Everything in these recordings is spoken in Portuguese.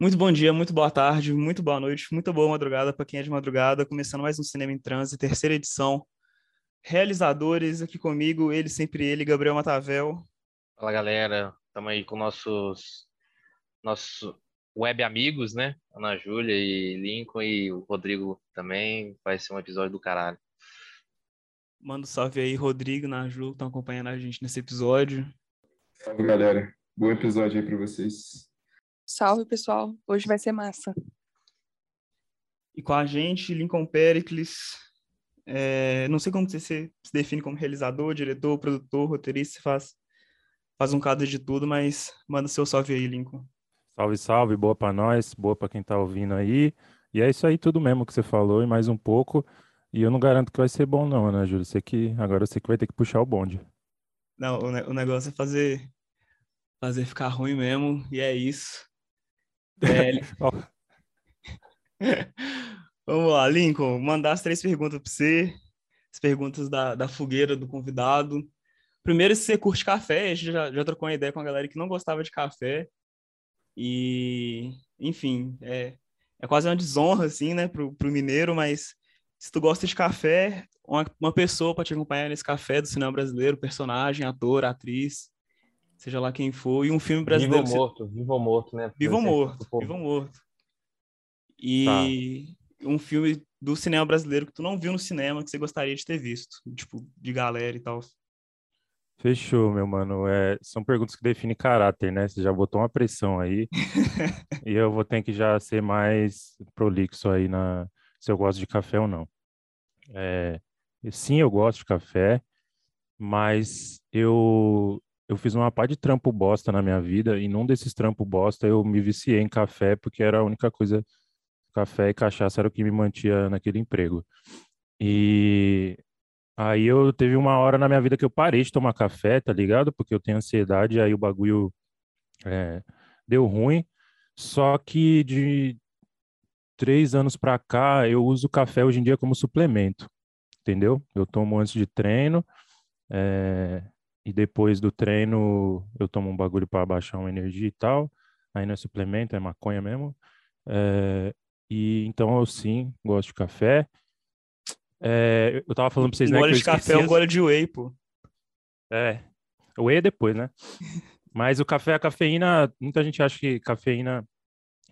Muito bom dia, muito boa tarde, muito boa noite, muito boa madrugada para quem é de madrugada. Começando mais um Cinema em Transe, terceira edição. Realizadores aqui comigo, ele sempre ele, Gabriel Matavel. Fala galera, estamos aí com nossos nossos web amigos, né? Ana Júlia e Lincoln e o Rodrigo também. Vai ser um episódio do caralho. Manda um salve aí, Rodrigo, Ana Júlia, estão acompanhando a gente nesse episódio. Salve galera, bom episódio aí para vocês. Salve, pessoal. Hoje vai ser massa. E com a gente, Lincoln Pericles. É, não sei como você se define como realizador, diretor, produtor, roteirista, você faz, faz um caso de tudo, mas manda seu salve aí, Lincoln. Salve, salve, boa para nós, boa para quem tá ouvindo aí. E é isso aí tudo mesmo que você falou e mais um pouco. E eu não garanto que vai ser bom não, né, Júlio? Você que agora você que vai ter que puxar o bonde. Não, o, ne o negócio é fazer fazer ficar ruim mesmo, e é isso. É... Vamos lá, Lincoln, mandar as três perguntas para você, as perguntas da, da fogueira do convidado. Primeiro, se você curte café, a gente já, já trocou uma ideia com a galera que não gostava de café. E, enfim, é, é quase uma desonra, assim, né, pro, pro mineiro, mas se tu gosta de café, uma, uma pessoa para te acompanhar nesse café do cinema brasileiro, personagem, ator, atriz, seja lá quem for, e um filme brasileiro. Vivo ou morto, vivo ou morto, né? Vivo ou morto, vivo ou morto. E tá. um filme do cinema brasileiro que tu não viu no cinema, que você gostaria de ter visto, tipo, de galera e tal. Fechou, meu mano. É, são perguntas que definem caráter, né? Você já botou uma pressão aí. e eu vou ter que já ser mais prolixo aí na se eu gosto de café ou não. É, sim, eu gosto de café, mas eu eu fiz uma pá de trampo bosta na minha vida e num desses trampos bosta eu me viciei em café porque era a única coisa café e cachaça era o que me mantia naquele emprego. E aí eu teve uma hora na minha vida que eu parei de tomar café, tá ligado? Porque eu tenho ansiedade, aí o bagulho é, deu ruim. Só que de três anos pra cá eu uso café hoje em dia como suplemento, entendeu? Eu tomo antes de treino. É, e depois do treino eu tomo um bagulho para baixar uma energia e tal. Aí não é suplemento, é maconha mesmo. É, e então eu sim gosto de café. É, eu tava falando pra vocês, um né? Gole de café é um gole de whey, pô. É. O whey é depois, né? Mas o café, a cafeína, muita gente acha que cafeína,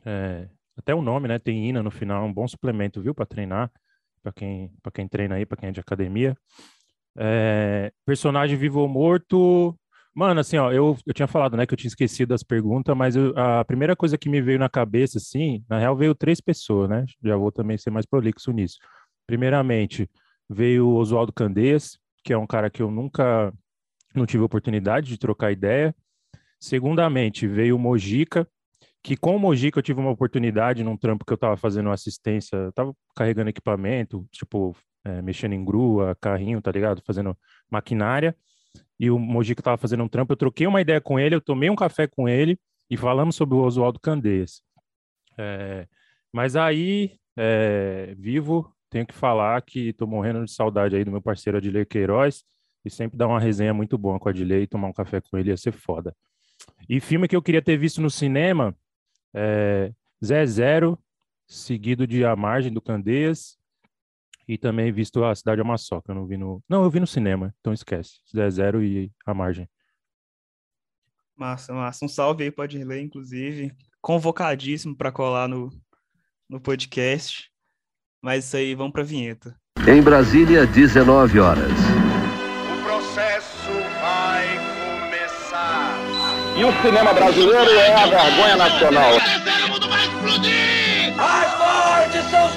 é, até o nome, né? Tem ina no final, é um bom suplemento, viu? para treinar, para quem, pra quem treina aí, para quem é de academia. É, personagem vivo ou morto. Mano, assim, ó, eu, eu tinha falado, né, que eu tinha esquecido as perguntas, mas eu, a primeira coisa que me veio na cabeça, assim, na real veio três pessoas, né? Já vou também ser mais prolixo nisso. Primeiramente, veio o Oswaldo Candeias, que é um cara que eu nunca não tive oportunidade de trocar ideia. Segundamente, veio o Mojica, que com o Mojica eu tive uma oportunidade num trampo que eu estava fazendo assistência, tava carregando equipamento, tipo, é, mexendo em grua, carrinho, tá ligado? Fazendo maquinária. E o Mojica tava fazendo um trampo, eu troquei uma ideia com ele, eu tomei um café com ele e falamos sobre o Oswaldo Candeias. É, mas aí, é, vivo, tenho que falar que tô morrendo de saudade aí do meu parceiro Adilei Queiroz e sempre dar uma resenha muito boa com o Adilei tomar um café com ele ia ser foda. E filme que eu queria ter visto no cinema, é, Zé Zero, seguido de A Margem do Candeias, e também visto A Cidade é uma Só, que eu não vi no... Não, eu vi no cinema, então esquece. Zé Zero e A Margem. Massa, massa. Um salve aí, pode ler, inclusive. Convocadíssimo para colar no, no podcast. Mas isso aí, vamos para a vinheta. Em Brasília, 19 horas. O processo vai começar. E o cinema brasileiro é a vergonha nacional. Mais fortes são os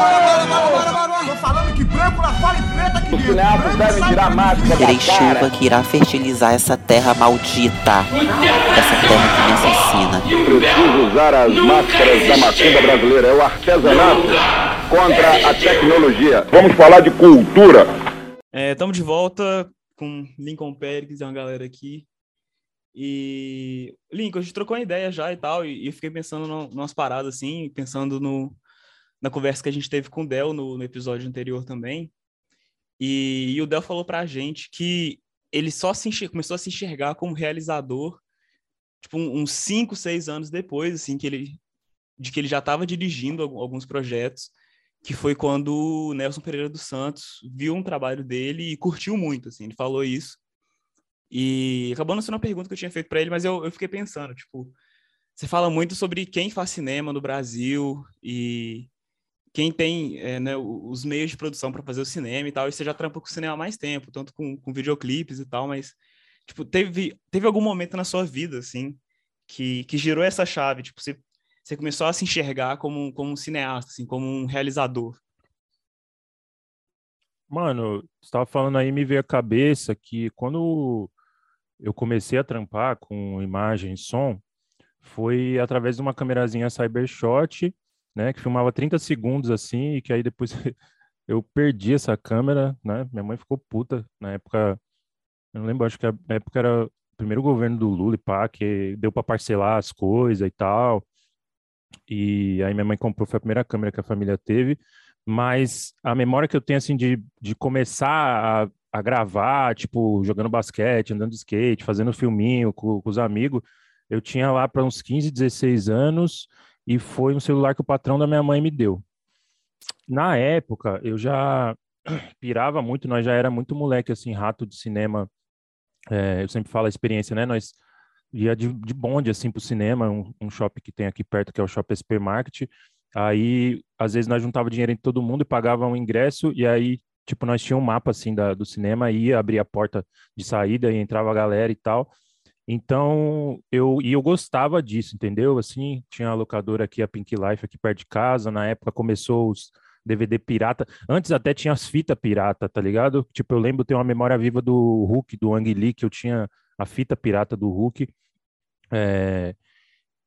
poderes do povo! Tô falando que branco na fala e preta que Os cineastas devem tirar a máscara Terei chuva que irá fertilizar essa terra maldita. Essa terra que me assassina. Preciso usar as máscaras da macumba brasileira. É o artesanato contra a tecnologia. Vamos falar de cultura. Estamos de volta com Lincoln Pérez e uma galera aqui. E, Lincoln, a gente trocou uma ideia já e tal, e, e eu fiquei pensando no, numas paradas assim, pensando no, na conversa que a gente teve com o Del no, no episódio anterior também. E, e, o Del falou pra gente que ele só se começou a se enxergar como realizador tipo, uns cinco, seis anos depois, assim, que ele, de que ele já estava dirigindo alguns projetos, que foi quando o Nelson Pereira dos Santos viu um trabalho dele e curtiu muito, assim, ele falou isso. E acabou não sendo uma pergunta que eu tinha feito para ele, mas eu, eu fiquei pensando, tipo, você fala muito sobre quem faz cinema no Brasil e quem tem é, né, os meios de produção para fazer o cinema e tal, e você já trampa com o cinema há mais tempo, tanto com, com videoclipes e tal, mas tipo, teve, teve algum momento na sua vida, assim, que, que girou essa chave, tipo, você, você começou a se enxergar como, como um cineasta, assim, como um realizador? Mano, você estava falando aí, me veio a cabeça que quando eu comecei a trampar com imagem e som, foi através de uma câmerazinha Cybershot, né, que filmava 30 segundos assim, e que aí depois eu perdi essa câmera, né? Minha mãe ficou puta na época. Eu não lembro, acho que a época era o primeiro governo do Lula e pá, que deu para parcelar as coisas e tal. E aí minha mãe comprou, foi a primeira câmera que a família teve. Mas a memória que eu tenho, assim, de, de começar a, a gravar, tipo, jogando basquete, andando de skate, fazendo filminho com, com os amigos, eu tinha lá para uns 15, 16 anos e foi um celular que o patrão da minha mãe me deu. Na época, eu já pirava muito, nós já era muito moleque, assim, rato de cinema. É, eu sempre falo a experiência, né? Nós ia de, de bonde, assim, pro cinema, um, um shopping que tem aqui perto, que é o Shopping Supermarket. Aí, às vezes, nós juntava dinheiro em todo mundo e pagava um ingresso, e aí, tipo, nós tínhamos um mapa, assim, da, do cinema, ia abrir a porta de saída e entrava a galera e tal. Então, eu e eu gostava disso, entendeu? Assim, tinha a locadora aqui, a Pink Life, aqui perto de casa. Na época começou os DVD pirata. Antes até tinha as fitas pirata, tá ligado? Tipo, eu lembro, tenho uma memória viva do Hulk, do Ang Lee, que eu tinha a fita pirata do Hulk. É...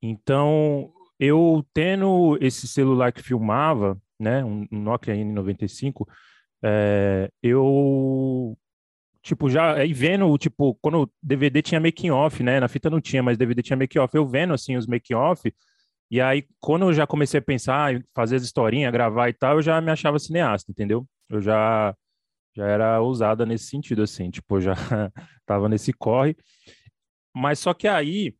Então, eu tendo esse celular que filmava, né, um Nokia N95, é... eu tipo, já aí vendo, tipo, quando o DVD tinha making off, né? Na fita não tinha, mas DVD tinha making off. Eu vendo assim os making off, e aí quando eu já comecei a pensar em fazer as historinhas, gravar e tal, eu já me achava cineasta, entendeu? Eu já já era ousada nesse sentido assim, tipo, já tava nesse corre. Mas só que aí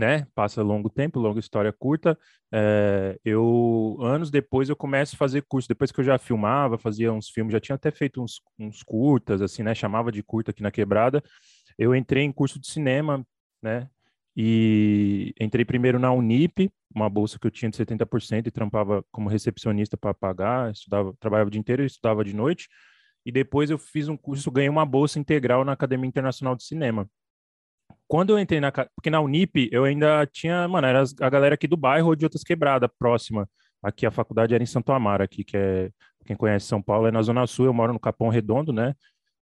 né? Passa longo tempo, longa história curta. É, eu anos depois eu começo a fazer curso. Depois que eu já filmava, fazia uns filmes, já tinha até feito uns, uns curtas, assim, né? Chamava de curta aqui na quebrada. Eu entrei em curso de cinema, né? E entrei primeiro na Unip, uma bolsa que eu tinha de 70% e trampava como recepcionista para pagar, estudava, trabalhava o dia inteiro e estudava de noite. E depois eu fiz um curso, ganhei uma bolsa integral na Academia Internacional de Cinema quando eu entrei na. Porque na Unip eu ainda tinha. Mano, era a galera aqui do bairro ou de outras quebradas próxima. Aqui a faculdade era em Santo Amaro, aqui, que é. Quem conhece São Paulo é na Zona Sul, eu moro no Capão Redondo, né?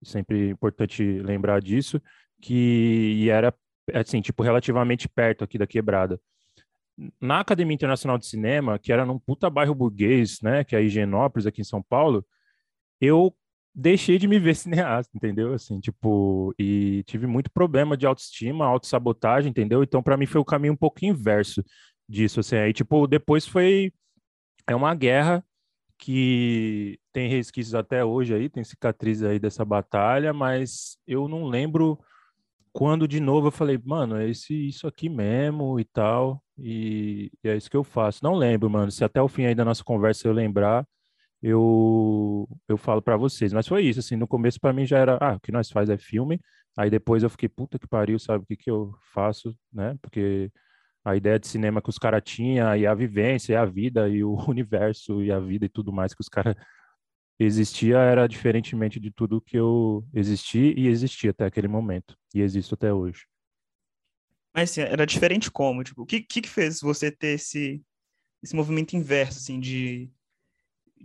Sempre importante lembrar disso. Que e era, assim, tipo, relativamente perto aqui da quebrada. Na Academia Internacional de Cinema, que era num puta bairro burguês, né? Que é a Higienópolis, aqui em São Paulo, eu deixei de me ver cineasta, entendeu? Assim, tipo, e tive muito problema de autoestima, autossabotagem, entendeu? Então, para mim foi o caminho um pouco inverso disso, assim. Aí, tipo, depois foi é uma guerra que tem resquícios até hoje aí, tem cicatrizes aí dessa batalha, mas eu não lembro quando de novo eu falei, mano, é esse, isso aqui mesmo e tal, e, e é isso que eu faço. Não lembro, mano, se até o fim aí da nossa conversa eu lembrar, eu, eu falo para vocês. Mas foi isso, assim, no começo para mim já era, ah, o que nós faz é filme, aí depois eu fiquei, puta que pariu, sabe o que que eu faço, né? Porque a ideia de cinema que os caras tinham, e a vivência, e a vida, e o universo, e a vida e tudo mais que os caras existia era diferentemente de tudo que eu existi e existia até aquele momento, e existo até hoje. Mas assim, era diferente como? Tipo, o que, que fez você ter esse, esse movimento inverso, assim, de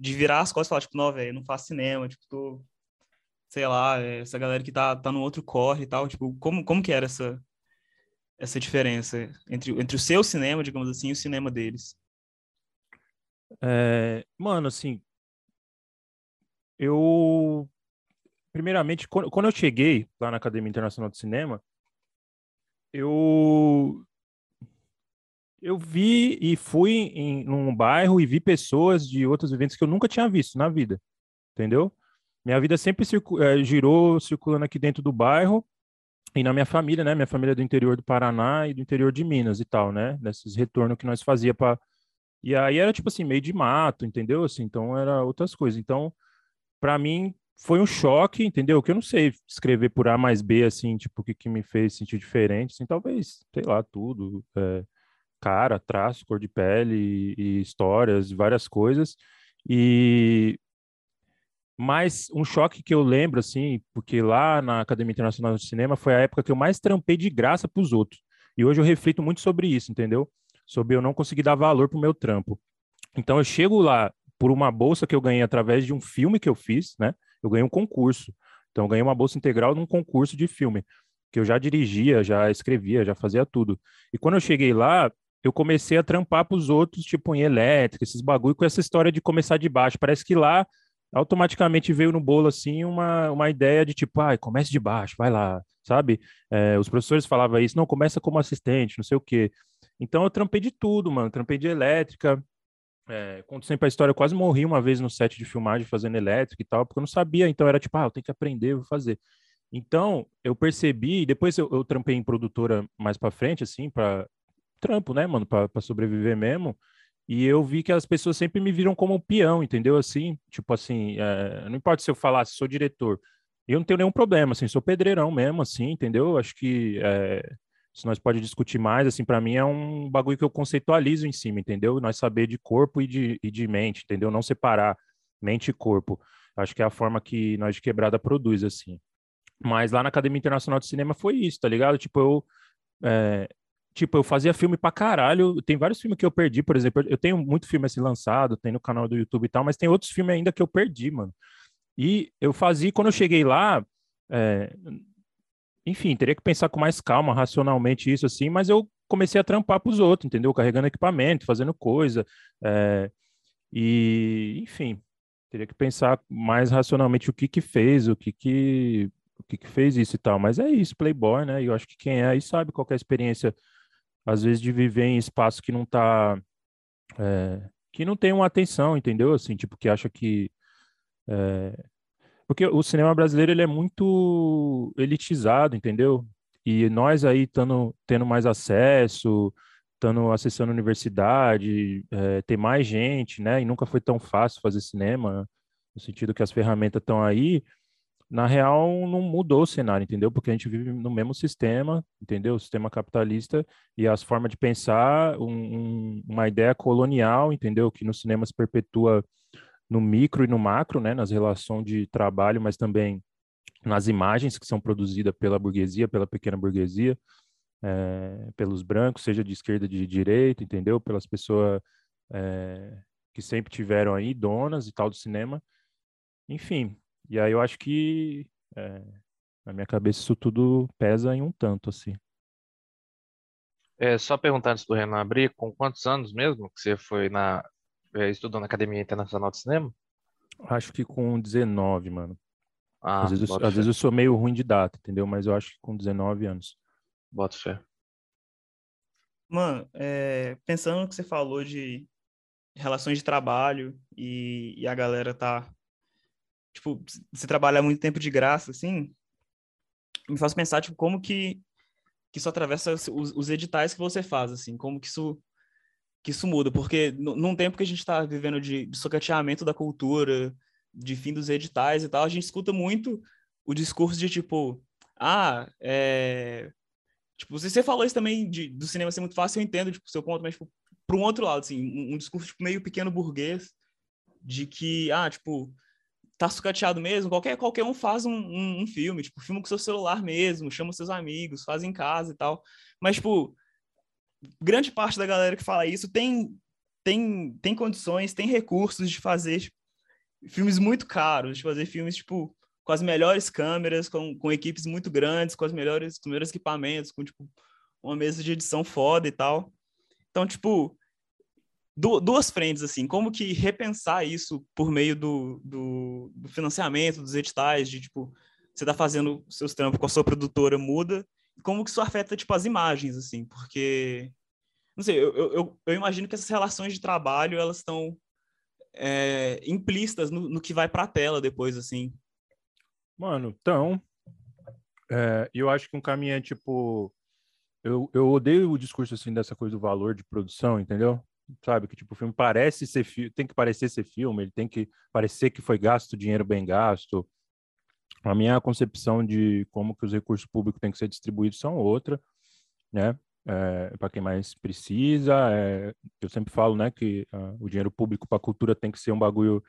de virar as costas e falar, tipo, não, velho, não faço cinema, tipo, tô, sei lá, essa galera que tá, tá no outro corre e tal, tipo, como, como que era essa, essa diferença entre, entre o seu cinema, digamos assim, e o cinema deles? É, mano, assim, eu, primeiramente, quando, quando eu cheguei lá na Academia Internacional de Cinema, eu eu vi e fui em um bairro e vi pessoas de outros eventos que eu nunca tinha visto na vida, entendeu? Minha vida sempre circu é, girou circulando aqui dentro do bairro e na minha família, né? Minha família é do interior do Paraná e do interior de Minas e tal, né? Nesses retornos que nós fazia para e aí era tipo assim meio de mato, entendeu? Assim, então era outras coisas. Então, para mim foi um choque, entendeu? Que eu não sei escrever por A mais B assim, tipo o que, que me fez sentir diferente, assim, talvez, sei lá, tudo, é, cara, traço, cor de pele e, e histórias, várias coisas. E mas um choque que eu lembro, assim, porque lá na Academia Internacional de Cinema foi a época que eu mais trampei de graça para os outros. E hoje eu reflito muito sobre isso, entendeu? Sobre eu não conseguir dar valor para o meu trampo. Então eu chego lá por uma bolsa que eu ganhei através de um filme que eu fiz, né? Eu ganhei um concurso. Então eu ganhei uma bolsa integral num concurso de filme, que eu já dirigia, já escrevia, já fazia tudo. E quando eu cheguei lá, eu comecei a trampar para os outros, tipo em elétrica, esses bagulho, com essa história de começar de baixo. Parece que lá automaticamente veio no bolo assim uma, uma ideia de tipo, ah, comece de baixo, vai lá, sabe? É, os professores falavam isso, não, começa como assistente, não sei o quê. Então eu trampei de tudo, mano, trampei de elétrica. É, conto sempre a história, eu quase morri uma vez no set de filmagem fazendo elétrica e tal, porque eu não sabia, então era tipo, ah, eu tenho que aprender, vou fazer. Então, eu percebi, depois eu, eu trampei em produtora mais para frente, assim, para trampo, né, mano, para sobreviver mesmo. E eu vi que as pessoas sempre me viram como um peão, entendeu? Assim, tipo assim, é, não importa se eu falasse, sou diretor, eu não tenho nenhum problema, assim, sou pedreirão mesmo, assim, entendeu? Acho que é, se nós pode discutir mais, assim, para mim é um bagulho que eu conceitualizo em cima, entendeu? Nós saber de corpo e de, e de mente, entendeu? Não separar mente e corpo. Acho que é a forma que nós de quebrada produz, assim. Mas lá na Academia Internacional de Cinema foi isso, tá ligado? Tipo, eu, é, tipo, eu fazia filme pra caralho. Tem vários filmes que eu perdi, por exemplo. Eu tenho muito filme assim lançado, tem no canal do YouTube e tal, mas tem outros filmes ainda que eu perdi, mano. E eu fazia, quando eu cheguei lá, é... enfim, teria que pensar com mais calma, racionalmente isso assim, mas eu comecei a trampar pros outros, entendeu? Carregando equipamento, fazendo coisa. É... E, enfim, teria que pensar mais racionalmente o que que fez, o que que o que que fez isso e tal, mas é isso, Playboy, né? E eu acho que quem é aí sabe qual é a experiência às vezes de viver em espaço que não tá é, que não tem uma atenção, entendeu? Assim, tipo que acha que é, porque o cinema brasileiro ele é muito elitizado, entendeu? E nós aí tando, tendo mais acesso, estando acessando universidade, é, tem mais gente, né? E nunca foi tão fácil fazer cinema, no sentido que as ferramentas estão aí na real não mudou o cenário, entendeu? Porque a gente vive no mesmo sistema, entendeu? O sistema capitalista e as formas de pensar, um, um, uma ideia colonial, entendeu? Que no cinema se perpetua no micro e no macro, né? Nas relações de trabalho, mas também nas imagens que são produzidas pela burguesia, pela pequena burguesia, é, pelos brancos, seja de esquerda, de direita, entendeu? Pelas pessoas é, que sempre tiveram aí donas e tal do cinema. Enfim, e aí eu acho que é, na minha cabeça isso tudo pesa em um tanto, assim. É, só perguntar antes do Renan abrir, com quantos anos mesmo que você foi na. É, estudou na Academia Internacional de Cinema? Acho que com 19, mano. Ah, às, vezes, eu, às vezes eu sou meio ruim de data, entendeu? Mas eu acho que com 19 anos. Bota fé. Mano, é, pensando no que você falou de relações de trabalho e, e a galera tá tipo, você trabalha muito tempo de graça, assim, me faz pensar, tipo, como que, que isso atravessa os, os editais que você faz, assim, como que isso, que isso muda, porque num tempo que a gente está vivendo de, de socateamento da cultura, de fim dos editais e tal, a gente escuta muito o discurso de, tipo, ah, é... Tipo, você falou isso também de, do cinema ser muito fácil, eu entendo, tipo, o seu ponto, mas, tipo, para um outro lado, assim, um, um discurso, tipo, meio pequeno burguês, de que, ah, tipo, tá sucateado mesmo, qualquer, qualquer um faz um, um, um, filme, tipo, filma com seu celular mesmo, chama seus amigos, faz em casa e tal. Mas, tipo, grande parte da galera que fala isso tem, tem, tem condições, tem recursos de fazer tipo, filmes muito caros, de fazer filmes, tipo, com as melhores câmeras, com, com equipes muito grandes, com, as melhores, com os melhores equipamentos, com, tipo, uma mesa de edição foda e tal. Então, tipo, duas frentes, assim, como que repensar isso por meio do, do, do financiamento, dos editais, de, tipo, você tá fazendo seus trampos com a sua produtora, muda, como que isso afeta, tipo, as imagens, assim, porque, não sei, eu, eu, eu imagino que essas relações de trabalho, elas estão é, implícitas no, no que vai pra tela depois, assim. Mano, então, É, eu acho que um caminho é tipo. Eu, eu odeio o discurso assim dessa coisa do valor de produção, entendeu? Sabe? Que tipo, o filme parece ser tem que parecer ser filme, ele tem que parecer que foi gasto dinheiro bem gasto. A minha concepção de como que os recursos públicos têm que ser distribuídos são outra, né? É, para quem mais precisa, é, eu sempre falo, né, que uh, o dinheiro público para cultura tem que ser um bagulho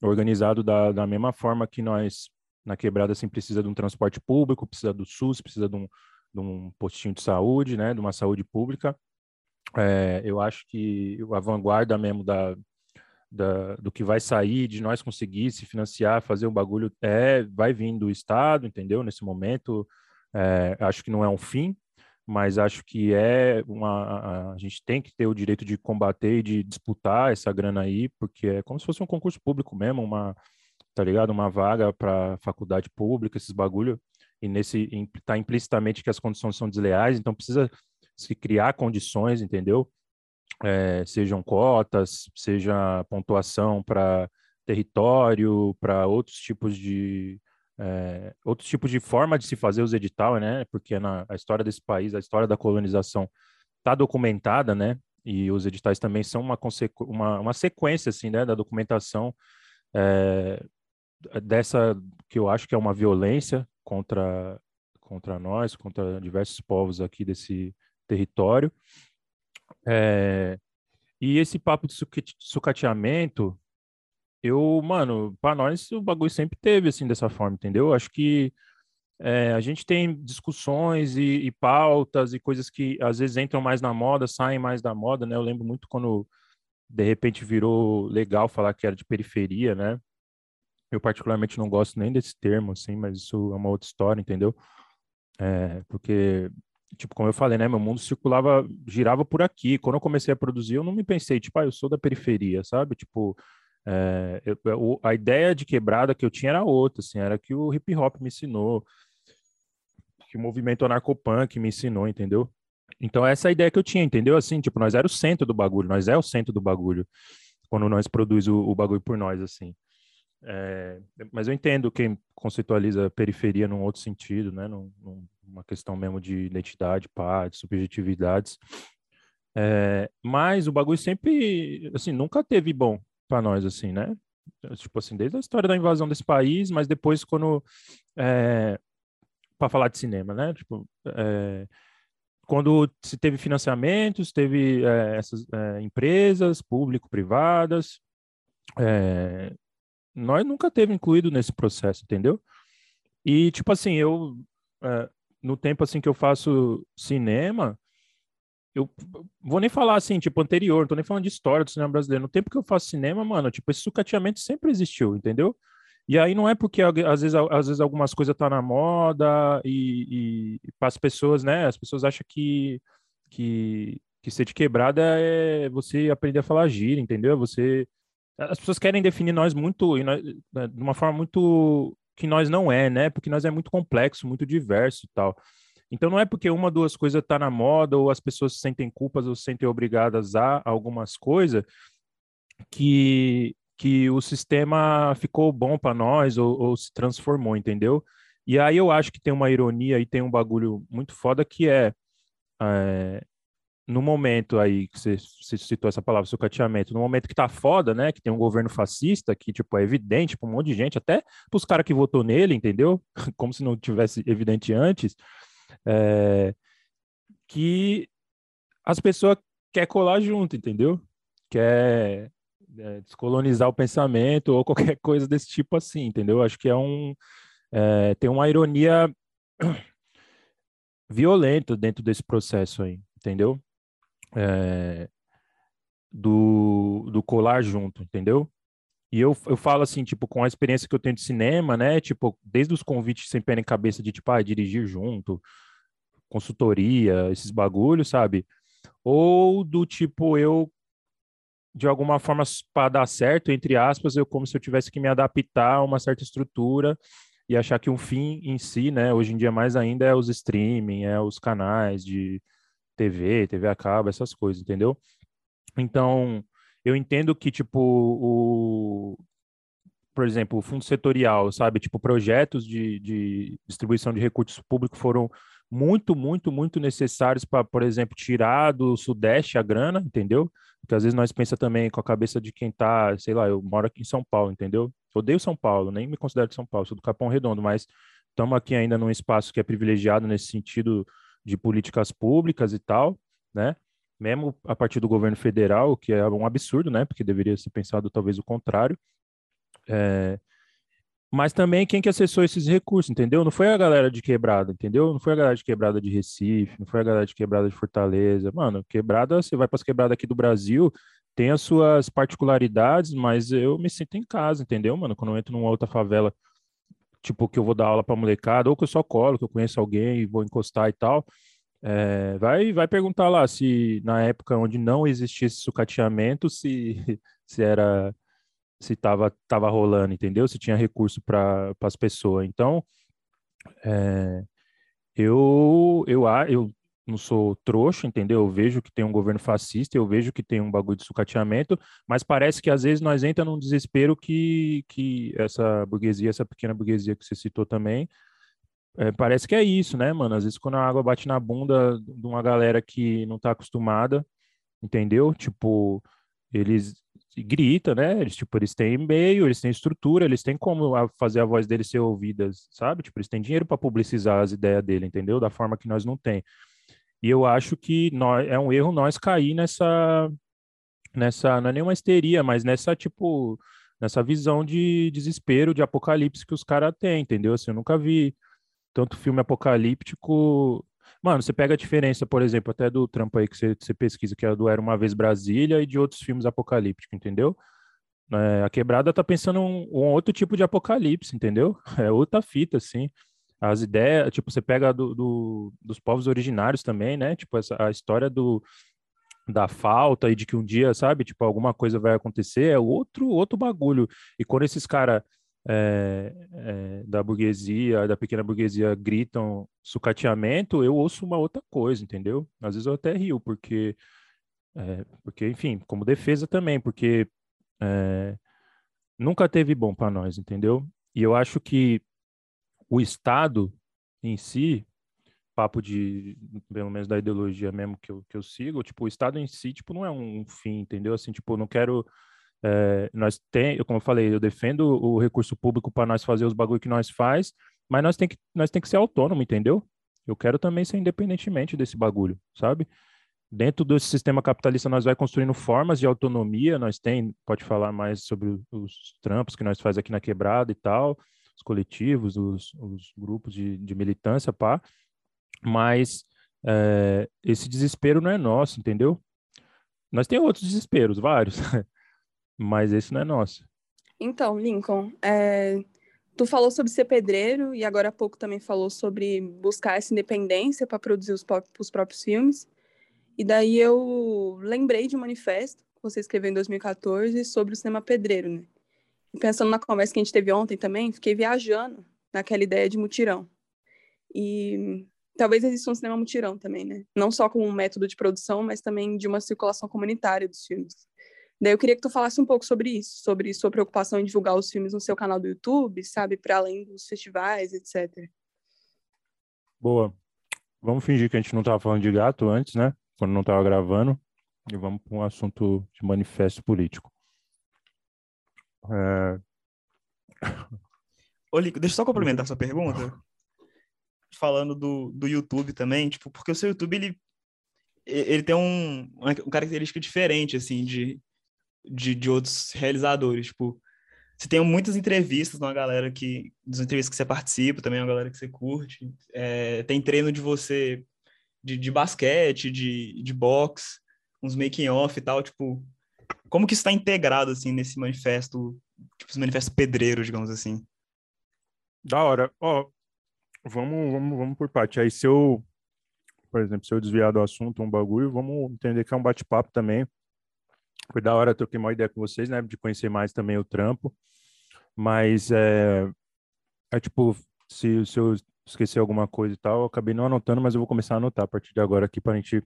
organizado da, da mesma forma que nós na quebrada assim precisa de um transporte público, precisa do SUS, precisa de um, de um postinho de saúde, né, de uma saúde pública. É, eu acho que a vanguarda mesmo da, da, do que vai sair, de nós conseguir se financiar, fazer um bagulho, é, vai vir do Estado, entendeu? Nesse momento, é, acho que não é um fim, mas acho que é uma. A gente tem que ter o direito de combater e de disputar essa grana aí, porque é como se fosse um concurso público mesmo, uma, tá ligado? Uma vaga para faculdade pública, esses bagulho, e nesse tá implicitamente que as condições são desleais, então precisa se criar condições, entendeu? É, sejam cotas, seja pontuação para território, para outros tipos de é, outros tipos de forma de se fazer os editais, né? Porque na a história desse país, a história da colonização está documentada, né? E os editais também são uma, uma, uma sequência, assim, né? Da documentação é, dessa que eu acho que é uma violência contra contra nós, contra diversos povos aqui desse território. É, e esse papo de sucateamento, eu, mano, para nós o bagulho sempre teve assim dessa forma, entendeu? Acho que é, a gente tem discussões e, e, pautas e coisas que às vezes entram mais na moda, saem mais da moda, né? Eu lembro muito quando de repente virou legal falar que era de periferia, né? Eu particularmente não gosto nem desse termo, assim, mas isso é uma outra história, entendeu? É, porque, tipo, como eu falei, né, meu mundo circulava, girava por aqui. Quando eu comecei a produzir, eu não me pensei, tipo, ah, eu sou da periferia, sabe? Tipo, é, eu, a ideia de quebrada que eu tinha era outra, assim, era que o hip hop me ensinou, que o movimento anarcopunk me ensinou, entendeu? Então, essa é a ideia que eu tinha, entendeu? Assim, tipo, nós era o centro do bagulho, nós é o centro do bagulho, quando nós produz o, o bagulho por nós, assim. É, mas eu entendo quem conceitualiza periferia num outro sentido, né? Num, numa questão mesmo de identidade, de subjetividades. É, mas o bagulho sempre, assim, nunca teve bom para nós, assim, né? Tipo assim, desde a história da invasão desse país, mas depois quando... É, para falar de cinema, né? Tipo, é, quando se teve financiamentos, teve é, essas é, empresas público-privadas, é, nós nunca teve incluído nesse processo, entendeu? E, tipo assim, eu, é, no tempo assim que eu faço cinema, eu vou nem falar assim, tipo, anterior, não tô nem falando de história do cinema brasileiro. No tempo que eu faço cinema, mano, tipo, esse sucateamento sempre existiu, entendeu? E aí não é porque às vezes, às vezes algumas coisas tá na moda e, e, e para as pessoas, né? As pessoas acham que, que, que ser de quebrada é você aprender a falar gíria, entendeu? Você as pessoas querem definir nós muito nós, né, de uma forma muito que nós não é, né? Porque nós é muito complexo, muito diverso e tal. Então não é porque uma duas coisas está na moda ou as pessoas se sentem culpas ou se sentem obrigadas a algumas coisas que que o sistema ficou bom para nós ou, ou, se transformou, entendeu? E aí eu acho que tem uma ironia e tem um bagulho muito foda que é, é no momento aí que você, citou essa palavra, sucateamento, no momento que tá foda, né, que tem um governo fascista, que, tipo, é evidente para um monte de gente, até pros caras que votou nele, entendeu? Como se não tivesse evidente antes, é, que as pessoas quer colar junto, entendeu? Quer é, descolonizar o pensamento ou qualquer coisa desse tipo assim, entendeu? Acho que é um... É, tem uma ironia violenta dentro desse processo aí, entendeu? É, do, do colar junto, entendeu? E eu, eu falo assim, tipo, com a experiência que eu tenho de cinema, né? Tipo, desde os convites sem pé nem cabeça de, tipo, ah, dirigir junto, consultoria, esses bagulhos, sabe? Ou do tipo, eu, de alguma forma, para dar certo, entre aspas, eu como se eu tivesse que me adaptar a uma certa estrutura e achar que um fim em si, né? Hoje em dia, mais ainda, é os streaming, é os canais de TV, TV a cabo, essas coisas, entendeu? Então, eu entendo que, tipo, o... por exemplo, o fundo setorial, sabe? Tipo, projetos de, de distribuição de recursos públicos foram muito, muito, muito necessários para, por exemplo, tirar do Sudeste a grana, entendeu? Porque às vezes nós pensa também com a cabeça de quem tá, sei lá, eu moro aqui em São Paulo, entendeu? Odeio São Paulo, nem me considero de São Paulo, sou do Capão Redondo, mas estamos aqui ainda num espaço que é privilegiado nesse sentido de políticas públicas e tal, né? Mesmo a partir do governo federal, que é um absurdo, né? Porque deveria ser pensado talvez o contrário. É, mas também quem que acessou esses recursos, entendeu? Não foi a galera de quebrada, entendeu? Não foi a galera de quebrada de Recife, não foi a galera de quebrada de Fortaleza. Mano, quebrada, você vai para as quebradas aqui do Brasil, tem as suas particularidades, mas eu me sinto em casa, entendeu, mano? Quando eu entro numa outra favela, tipo, que eu vou dar aula para molecada, ou que eu só colo, que eu conheço alguém e vou encostar e tal. É, vai, vai perguntar lá se na época onde não existia esse sucateamento, se, se era se estava tava rolando, entendeu? Se tinha recurso para as pessoas. Então, é, eu, eu, eu não sou trouxa, entendeu? Eu vejo que tem um governo fascista, eu vejo que tem um bagulho de sucateamento, mas parece que às vezes nós entra num desespero que, que essa burguesia, essa pequena burguesia que você citou também, é, parece que é isso, né, mano? Às vezes quando a água bate na bunda de uma galera que não tá acostumada, entendeu? Tipo, eles grita, né? Eles, tipo, eles têm meio, eles têm estrutura, eles têm como fazer a voz deles ser ouvidas, sabe? Tipo, eles têm dinheiro para publicizar as ideias dele, entendeu? Da forma que nós não tem. E eu acho que nós, é um erro nós cair nessa, nessa, não é nenhuma histeria, mas nessa, tipo, nessa visão de desespero, de apocalipse que os caras têm, entendeu? Assim, eu nunca vi tanto filme apocalíptico Mano, você pega a diferença, por exemplo, até do trampo aí que você, você pesquisa, que é do Era Uma Vez Brasília e de outros filmes apocalípticos, entendeu? É, a quebrada tá pensando um, um, outro tipo de apocalipse, entendeu? É outra fita, assim. As ideias, tipo, você pega do, do, dos povos originários também, né? Tipo, essa, a história do, da falta e de que um dia, sabe, tipo, alguma coisa vai acontecer, é outro, outro bagulho. E quando esses caras é, é, da burguesia, da pequena burguesia gritam sucateamento, eu ouço uma outra coisa, entendeu? Às vezes eu até rio, porque, é, porque enfim, como defesa também, porque é, nunca teve bom para nós, entendeu? E eu acho que o Estado em si, papo de, pelo menos da ideologia mesmo que eu, que eu sigo, tipo, o Estado em si, tipo, não é um fim, entendeu? Assim, tipo, não quero é, nós tem, como eu falei, eu defendo o recurso público para nós fazer os bagulho que nós faz, mas nós tem que nós tem que ser autônomo, entendeu? Eu quero também ser independentemente desse bagulho, sabe? Dentro desse sistema capitalista nós vai construindo formas de autonomia, nós tem, pode falar mais sobre os trampos que nós faz aqui na quebrada e tal, os coletivos, os, os grupos de, de militância, pá, mas é, esse desespero não é nosso, entendeu? Nós tem outros desesperos, vários, mas esse não é nosso. Então, Lincoln, é, tu falou sobre ser pedreiro e agora há pouco também falou sobre buscar essa independência para produzir os, os, próprios filmes. E daí eu lembrei de um manifesto que você escreveu em 2014 sobre o cinema pedreiro, né? Pensando na conversa que a gente teve ontem também, fiquei viajando naquela ideia de mutirão. E talvez exista um cinema mutirão também, né? Não só como um método de produção, mas também de uma circulação comunitária dos filmes. Daí eu queria que tu falasse um pouco sobre isso, sobre sua preocupação em divulgar os filmes no seu canal do YouTube, sabe, para além dos festivais, etc. Boa. Vamos fingir que a gente não estava falando de gato antes, né? Quando não estava gravando. E vamos para um assunto de manifesto político. É... Ô, Lico, deixa eu só complementar sua pergunta. Falando do, do YouTube também, tipo, porque o seu YouTube, ele, ele tem um, uma característica diferente, assim, de, de, de outros realizadores. Tipo, você tem muitas entrevistas uma galera que. Das entrevistas que você participa, também uma galera que você curte. É, tem treino de você de, de basquete, de, de boxe, uns making off e tal, tipo. Como que está integrado, assim, nesse manifesto, tipo, esse manifesto pedreiro, digamos assim? Da hora. Ó, vamos, vamos, vamos por parte. Aí, se eu, por exemplo, se eu desviar do assunto, um bagulho, vamos entender que é um bate-papo também. Foi da hora, troquei uma ideia com vocês, né? De conhecer mais também o trampo. Mas é, é tipo, se, se eu esquecer alguma coisa e tal, eu acabei não anotando, mas eu vou começar a anotar a partir de agora aqui para a gente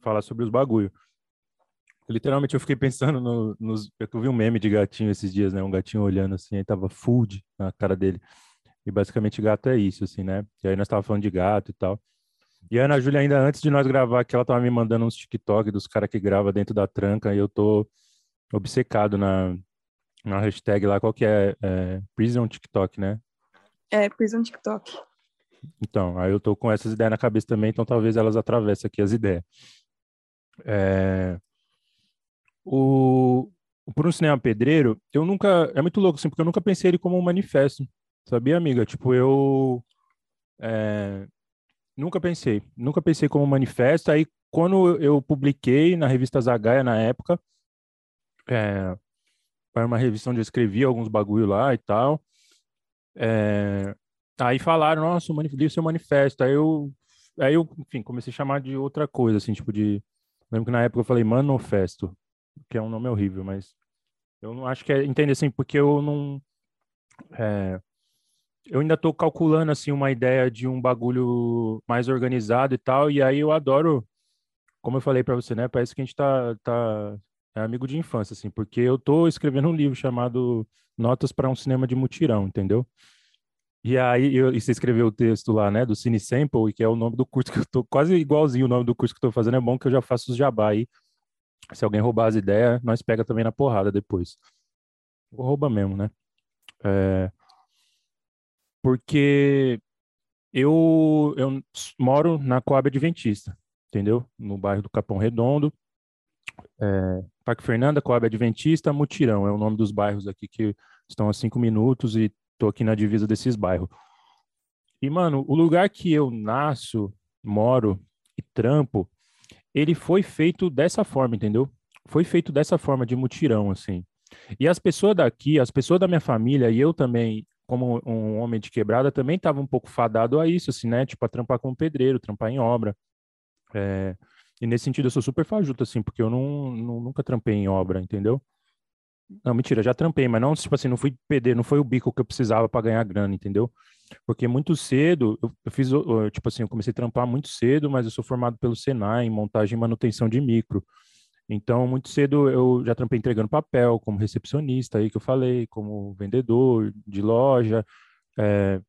falar sobre os bagulho. Literalmente eu fiquei pensando no, nos. Eu vi um meme de gatinho esses dias, né? Um gatinho olhando assim, aí tava food na cara dele. E basicamente gato é isso, assim, né? E aí nós tava falando de gato e tal. E a Ana Júlia, ainda antes de nós gravar aqui, ela tava me mandando uns TikTok dos caras que grava dentro da tranca e eu tô obcecado na, na hashtag lá, qual que é? é Prison TikTok, né? É, Prison TikTok. Então, aí eu tô com essas ideias na cabeça também, então talvez elas atravessem aqui as ideias. É... O... Por um cinema pedreiro, eu nunca. É muito louco, assim, porque eu nunca pensei ele como um manifesto. Sabia, amiga? Tipo, eu. É... Nunca pensei. Nunca pensei como um manifesto. Aí, quando eu publiquei na revista Zagaia, na época, é... uma revista onde eu escrevi alguns bagulho lá e tal. É... Aí falaram, nossa, o seu manifesto. Aí eu, aí eu, enfim, comecei a chamar de outra coisa, assim, tipo de. Lembro que na época eu falei manifesto, que é um nome horrível, mas eu não acho que é, entende assim, porque eu não. É, eu ainda estou calculando, assim, uma ideia de um bagulho mais organizado e tal, e aí eu adoro, como eu falei para você, né, parece que a gente tá, tá é amigo de infância, assim, porque eu tô escrevendo um livro chamado Notas para um Cinema de Mutirão, entendeu? E aí, eu, e você escreveu o texto lá, né, do Cine Sample, que é o nome do curso que eu tô, quase igualzinho o nome do curso que eu tô fazendo, é bom que eu já faço os jabá aí. Se alguém roubar as ideias, nós pega também na porrada depois. Rouba mesmo, né? É, porque eu, eu moro na Coab Adventista, entendeu? No bairro do Capão Redondo. É, Parque Fernanda, Coab Adventista, Mutirão, é o nome dos bairros aqui que estão a cinco minutos e tô aqui na divisa desses bairros. E, mano, o lugar que eu nasço, moro e trampo, ele foi feito dessa forma, entendeu? Foi feito dessa forma, de mutirão, assim. E as pessoas daqui, as pessoas da minha família, e eu também, como um homem de quebrada, também estava um pouco fadado a isso, assim, né? Tipo, a trampar como pedreiro, trampar em obra. É... E nesse sentido eu sou super fajuto, assim, porque eu não, não, nunca trampei em obra, entendeu? Não, mentira, já trampei, mas não, tipo assim, não fui pedreiro, não foi o bico que eu precisava para ganhar grana, entendeu? Porque muito cedo, eu, eu fiz, eu, tipo assim, eu comecei a trampar muito cedo, mas eu sou formado pelo Senai em montagem e manutenção de micro. Então, muito cedo eu já trampei entregando papel, como recepcionista aí que eu falei, como vendedor de loja, é,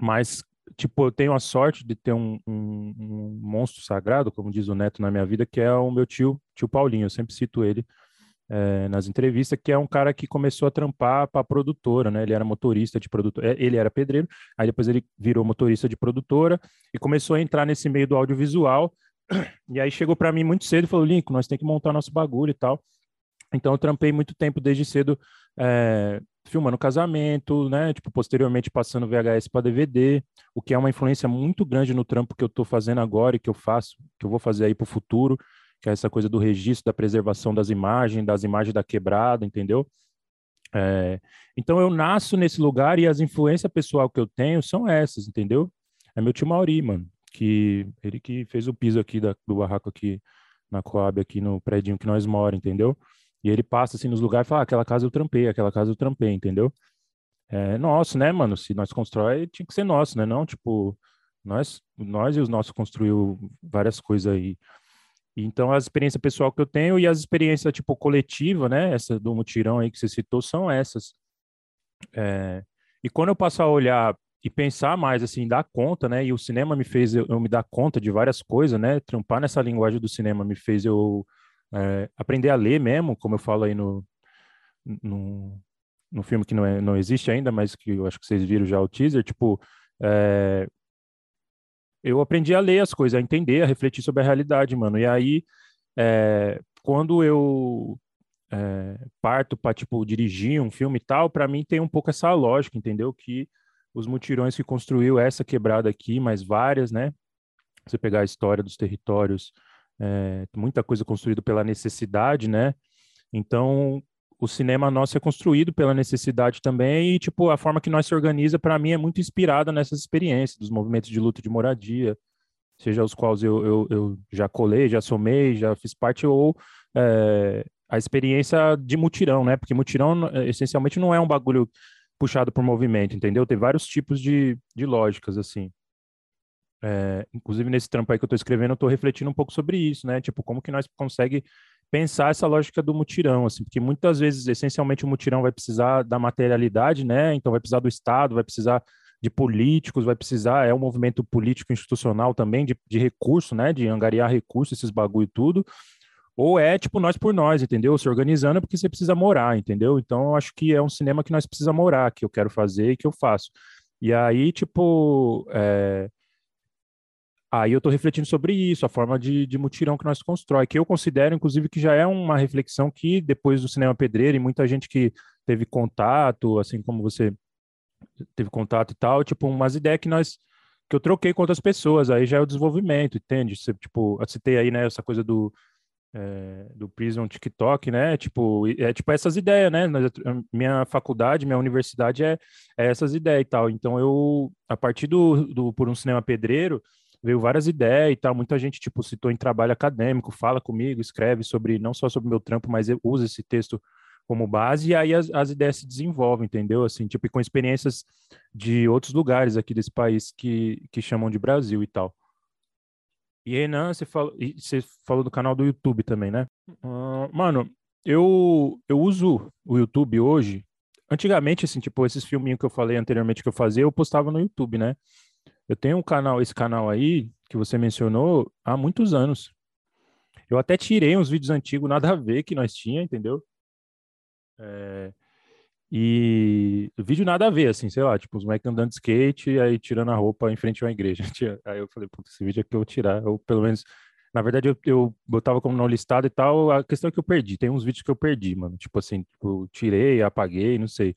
mas, tipo, eu tenho a sorte de ter um, um, um monstro sagrado, como diz o Neto na minha vida, que é o meu tio, tio Paulinho, eu sempre cito ele, é, nas entrevistas, que é um cara que começou a trampar para produtora, né? Ele era motorista de produtora, ele era pedreiro, aí depois ele virou motorista de produtora e começou a entrar nesse meio do audiovisual. E aí chegou para mim muito cedo e falou: Lincoln, nós temos que montar nosso bagulho e tal. Então eu trampei muito tempo desde cedo é, filmando casamento, né? Tipo, posteriormente passando VHS para DVD, o que é uma influência muito grande no trampo que eu estou fazendo agora e que eu faço, que eu vou fazer aí para o futuro que é essa coisa do registro, da preservação das imagens, das imagens da quebrada, entendeu? É, então eu nasço nesse lugar e as influências pessoal que eu tenho são essas, entendeu? É meu tio Mauri, mano, que ele que fez o piso aqui da, do barraco aqui na Coab, aqui no prédio que nós moramos, entendeu? E ele passa assim nos lugares e fala, ah, aquela casa eu trampei, aquela casa eu trampei, entendeu? É nosso, né, mano? Se nós constrói, tinha que ser nosso, né? Não, tipo, nós, nós e os nossos construiu várias coisas aí. Então, a experiência pessoal que eu tenho e as experiências, tipo, coletiva, né? Essa do mutirão aí que você citou, são essas. É... E quando eu passo a olhar e pensar mais, assim, dar conta, né? E o cinema me fez eu, eu me dar conta de várias coisas, né? Trampar nessa linguagem do cinema me fez eu é, aprender a ler mesmo, como eu falo aí no, no, no filme que não, é, não existe ainda, mas que eu acho que vocês viram já o teaser, tipo, é, eu aprendi a ler as coisas, a entender, a refletir sobre a realidade, mano. E aí, é, quando eu é, parto para tipo dirigir um filme e tal, para mim tem um pouco essa lógica, entendeu? Que os mutirões que construiu essa quebrada aqui, mais várias, né? Você pegar a história dos territórios, é, muita coisa construída pela necessidade, né? Então, o cinema nosso é construído pela necessidade também e, tipo, a forma que nós se organiza, para mim, é muito inspirada nessas experiências, dos movimentos de luta de moradia, seja os quais eu, eu, eu já colei, já somei, já fiz parte, ou é, a experiência de mutirão, né? Porque mutirão, essencialmente, não é um bagulho puxado por movimento, entendeu? Tem vários tipos de, de lógicas, assim. É, inclusive, nesse trampo aí que eu estou escrevendo, eu estou refletindo um pouco sobre isso, né? Tipo, como que nós consegue pensar essa lógica do mutirão, assim, porque muitas vezes, essencialmente, o mutirão vai precisar da materialidade, né? Então vai precisar do Estado, vai precisar de políticos, vai precisar, é um movimento político institucional também, de, de recurso, né? De angariar recursos, esses bagulho e tudo. Ou é tipo nós por nós, entendeu? Se organizando porque você precisa morar, entendeu? Então eu acho que é um cinema que nós precisamos morar, que eu quero fazer e que eu faço. E aí, tipo, é... aí eu tô refletindo sobre isso, a forma de, de mutirão que nós constrói, que eu considero, inclusive, que já é uma reflexão que depois do cinema pedreiro e muita gente que teve contato, assim como você teve contato e tal, tipo, umas ideias que nós que eu troquei com outras pessoas, aí já é o desenvolvimento, entende? Você, tipo, eu citei aí, né, essa coisa do é, do Prison TikTok, né? Tipo, é tipo essas ideias, né? Minha faculdade, minha universidade é, é essas ideias e tal. Então eu, a partir do, do por um cinema pedreiro, veio várias ideias e tal. Muita gente tipo citou em trabalho acadêmico, fala comigo, escreve sobre não só sobre meu trampo, mas usa esse texto como base e aí as, as ideias se desenvolvem, entendeu? Assim, tipo, com experiências de outros lugares aqui desse país que, que chamam de Brasil e tal. E Renan, você falou, você falou do canal do YouTube também, né? Uh, mano, eu, eu uso o YouTube hoje. Antigamente, assim, tipo, esses filminhos que eu falei anteriormente que eu fazia, eu postava no YouTube, né? Eu tenho um canal, esse canal aí, que você mencionou, há muitos anos. Eu até tirei uns vídeos antigos, nada a ver que nós tinha, entendeu? É, e vídeo nada a ver, assim, sei lá, tipo, os moleques andando de skate aí tirando a roupa em frente a uma igreja. Aí eu falei, puta, esse vídeo aqui eu vou tirar, ou pelo menos, na verdade eu, eu botava como não listado e tal, a questão é que eu perdi, tem uns vídeos que eu perdi, mano, tipo assim, tipo, tirei, apaguei, não sei.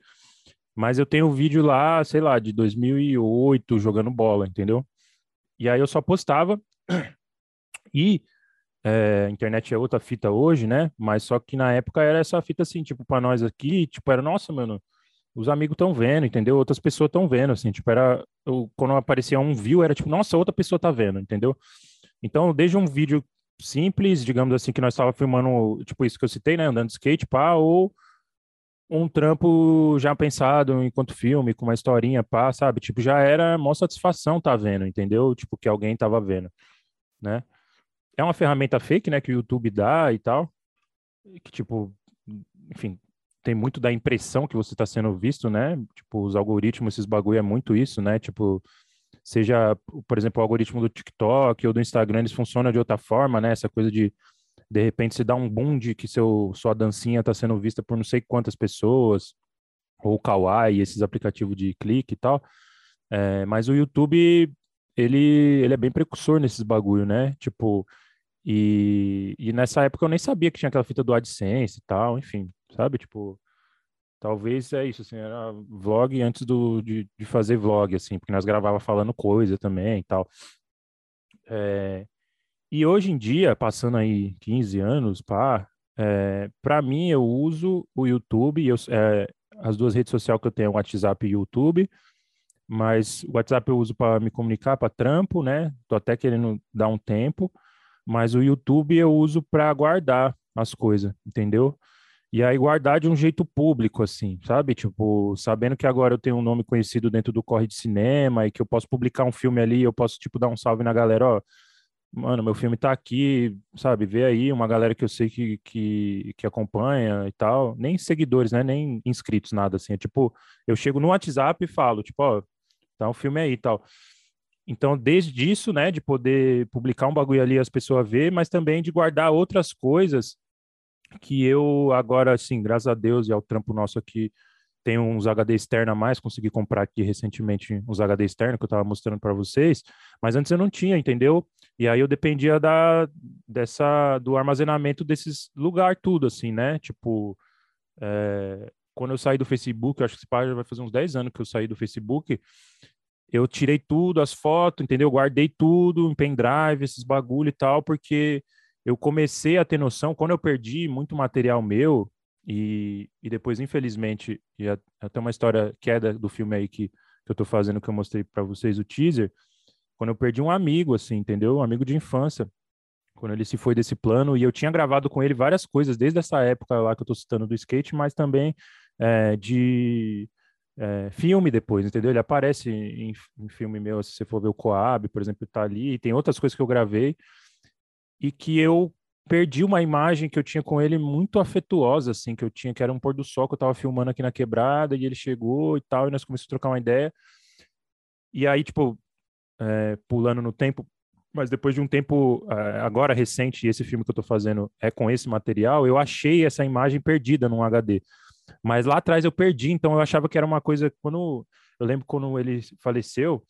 Mas eu tenho um vídeo lá, sei lá, de 2008, jogando bola, entendeu? E aí eu só postava e é, internet é outra fita hoje, né? Mas só que na época era essa fita assim, tipo, para nós aqui, tipo, era, nossa, mano, os amigos estão vendo, entendeu? Outras pessoas estão vendo, assim, tipo, era, eu, quando aparecia um view, era tipo, nossa, outra pessoa tá vendo, entendeu? Então, desde um vídeo simples, digamos assim, que nós estava filmando, tipo, isso que eu citei, né, andando de skate, pá, ou um trampo já pensado enquanto filme, com uma historinha, pá, sabe? Tipo, já era maior satisfação tá vendo, entendeu? Tipo, que alguém tava vendo, né? é uma ferramenta fake, né, que o YouTube dá e tal, que tipo, enfim, tem muito da impressão que você está sendo visto, né? Tipo, os algoritmos, esses bagulho é muito isso, né? Tipo, seja, por exemplo, o algoritmo do TikTok ou do Instagram, eles funcionam de outra forma, né? Essa coisa de de repente você dá um boom de que seu sua dancinha está sendo vista por não sei quantas pessoas, ou Kawaii, esses aplicativos de clique e tal. É, mas o YouTube, ele, ele é bem precursor nesses bagulho, né? Tipo, e, e nessa época eu nem sabia que tinha aquela fita do AdSense e tal, enfim, sabe? Tipo, talvez é isso, assim, era vlog antes do, de, de fazer vlog, assim, porque nós gravava falando coisa também e tal. É, e hoje em dia, passando aí 15 anos, pá, é, para mim eu uso o YouTube, eu, é, as duas redes sociais que eu tenho, WhatsApp e YouTube, mas o WhatsApp eu uso para me comunicar, para trampo, né? Tô até querendo dar um tempo. Mas o YouTube eu uso para guardar as coisas, entendeu? E aí guardar de um jeito público, assim, sabe? Tipo, sabendo que agora eu tenho um nome conhecido dentro do Corre de Cinema e que eu posso publicar um filme ali, eu posso, tipo, dar um salve na galera, ó, mano, meu filme tá aqui, sabe? Vê aí uma galera que eu sei que, que, que acompanha e tal. Nem seguidores, né? Nem inscritos, nada assim. É tipo, eu chego no WhatsApp e falo, tipo, ó, tá um filme aí e tal. Então, desde isso, né, de poder publicar um bagulho ali as pessoas ver, mas também de guardar outras coisas que eu agora, assim, graças a Deus e ao trampo nosso aqui, tenho uns HD externo a mais, consegui comprar aqui recentemente uns HD externo que eu estava mostrando para vocês, mas antes eu não tinha, entendeu? E aí eu dependia da dessa do armazenamento desses lugar tudo assim, né? Tipo, é, quando eu saí do Facebook, eu acho que esse vai fazer uns 10 anos que eu saí do Facebook, eu tirei tudo, as fotos, entendeu? Guardei tudo em pendrive, esses bagulho e tal, porque eu comecei a ter noção, quando eu perdi muito material meu, e, e depois, infelizmente, e até uma história queda do filme aí que, que eu tô fazendo, que eu mostrei para vocês, o teaser, quando eu perdi um amigo, assim, entendeu? Um amigo de infância, quando ele se foi desse plano, e eu tinha gravado com ele várias coisas, desde essa época lá que eu tô citando do skate, mas também é, de é, filme depois, entendeu? Ele aparece em, em, filme meu, se você for ver o Coab, por exemplo, tá ali, e tem outras coisas que eu gravei e que eu perdi uma imagem que eu tinha com ele muito afetuosa, assim, que eu tinha, que era um pôr do sol, que eu tava filmando aqui na quebrada, e ele chegou e tal, e nós começamos a trocar uma ideia. E aí, tipo, é, pulando no tempo, mas depois de um tempo, é, agora recente, esse filme que eu tô fazendo é com esse material, eu achei essa imagem perdida num HD. Mas lá atrás eu perdi, então eu achava que era uma coisa, quando, eu lembro quando ele faleceu,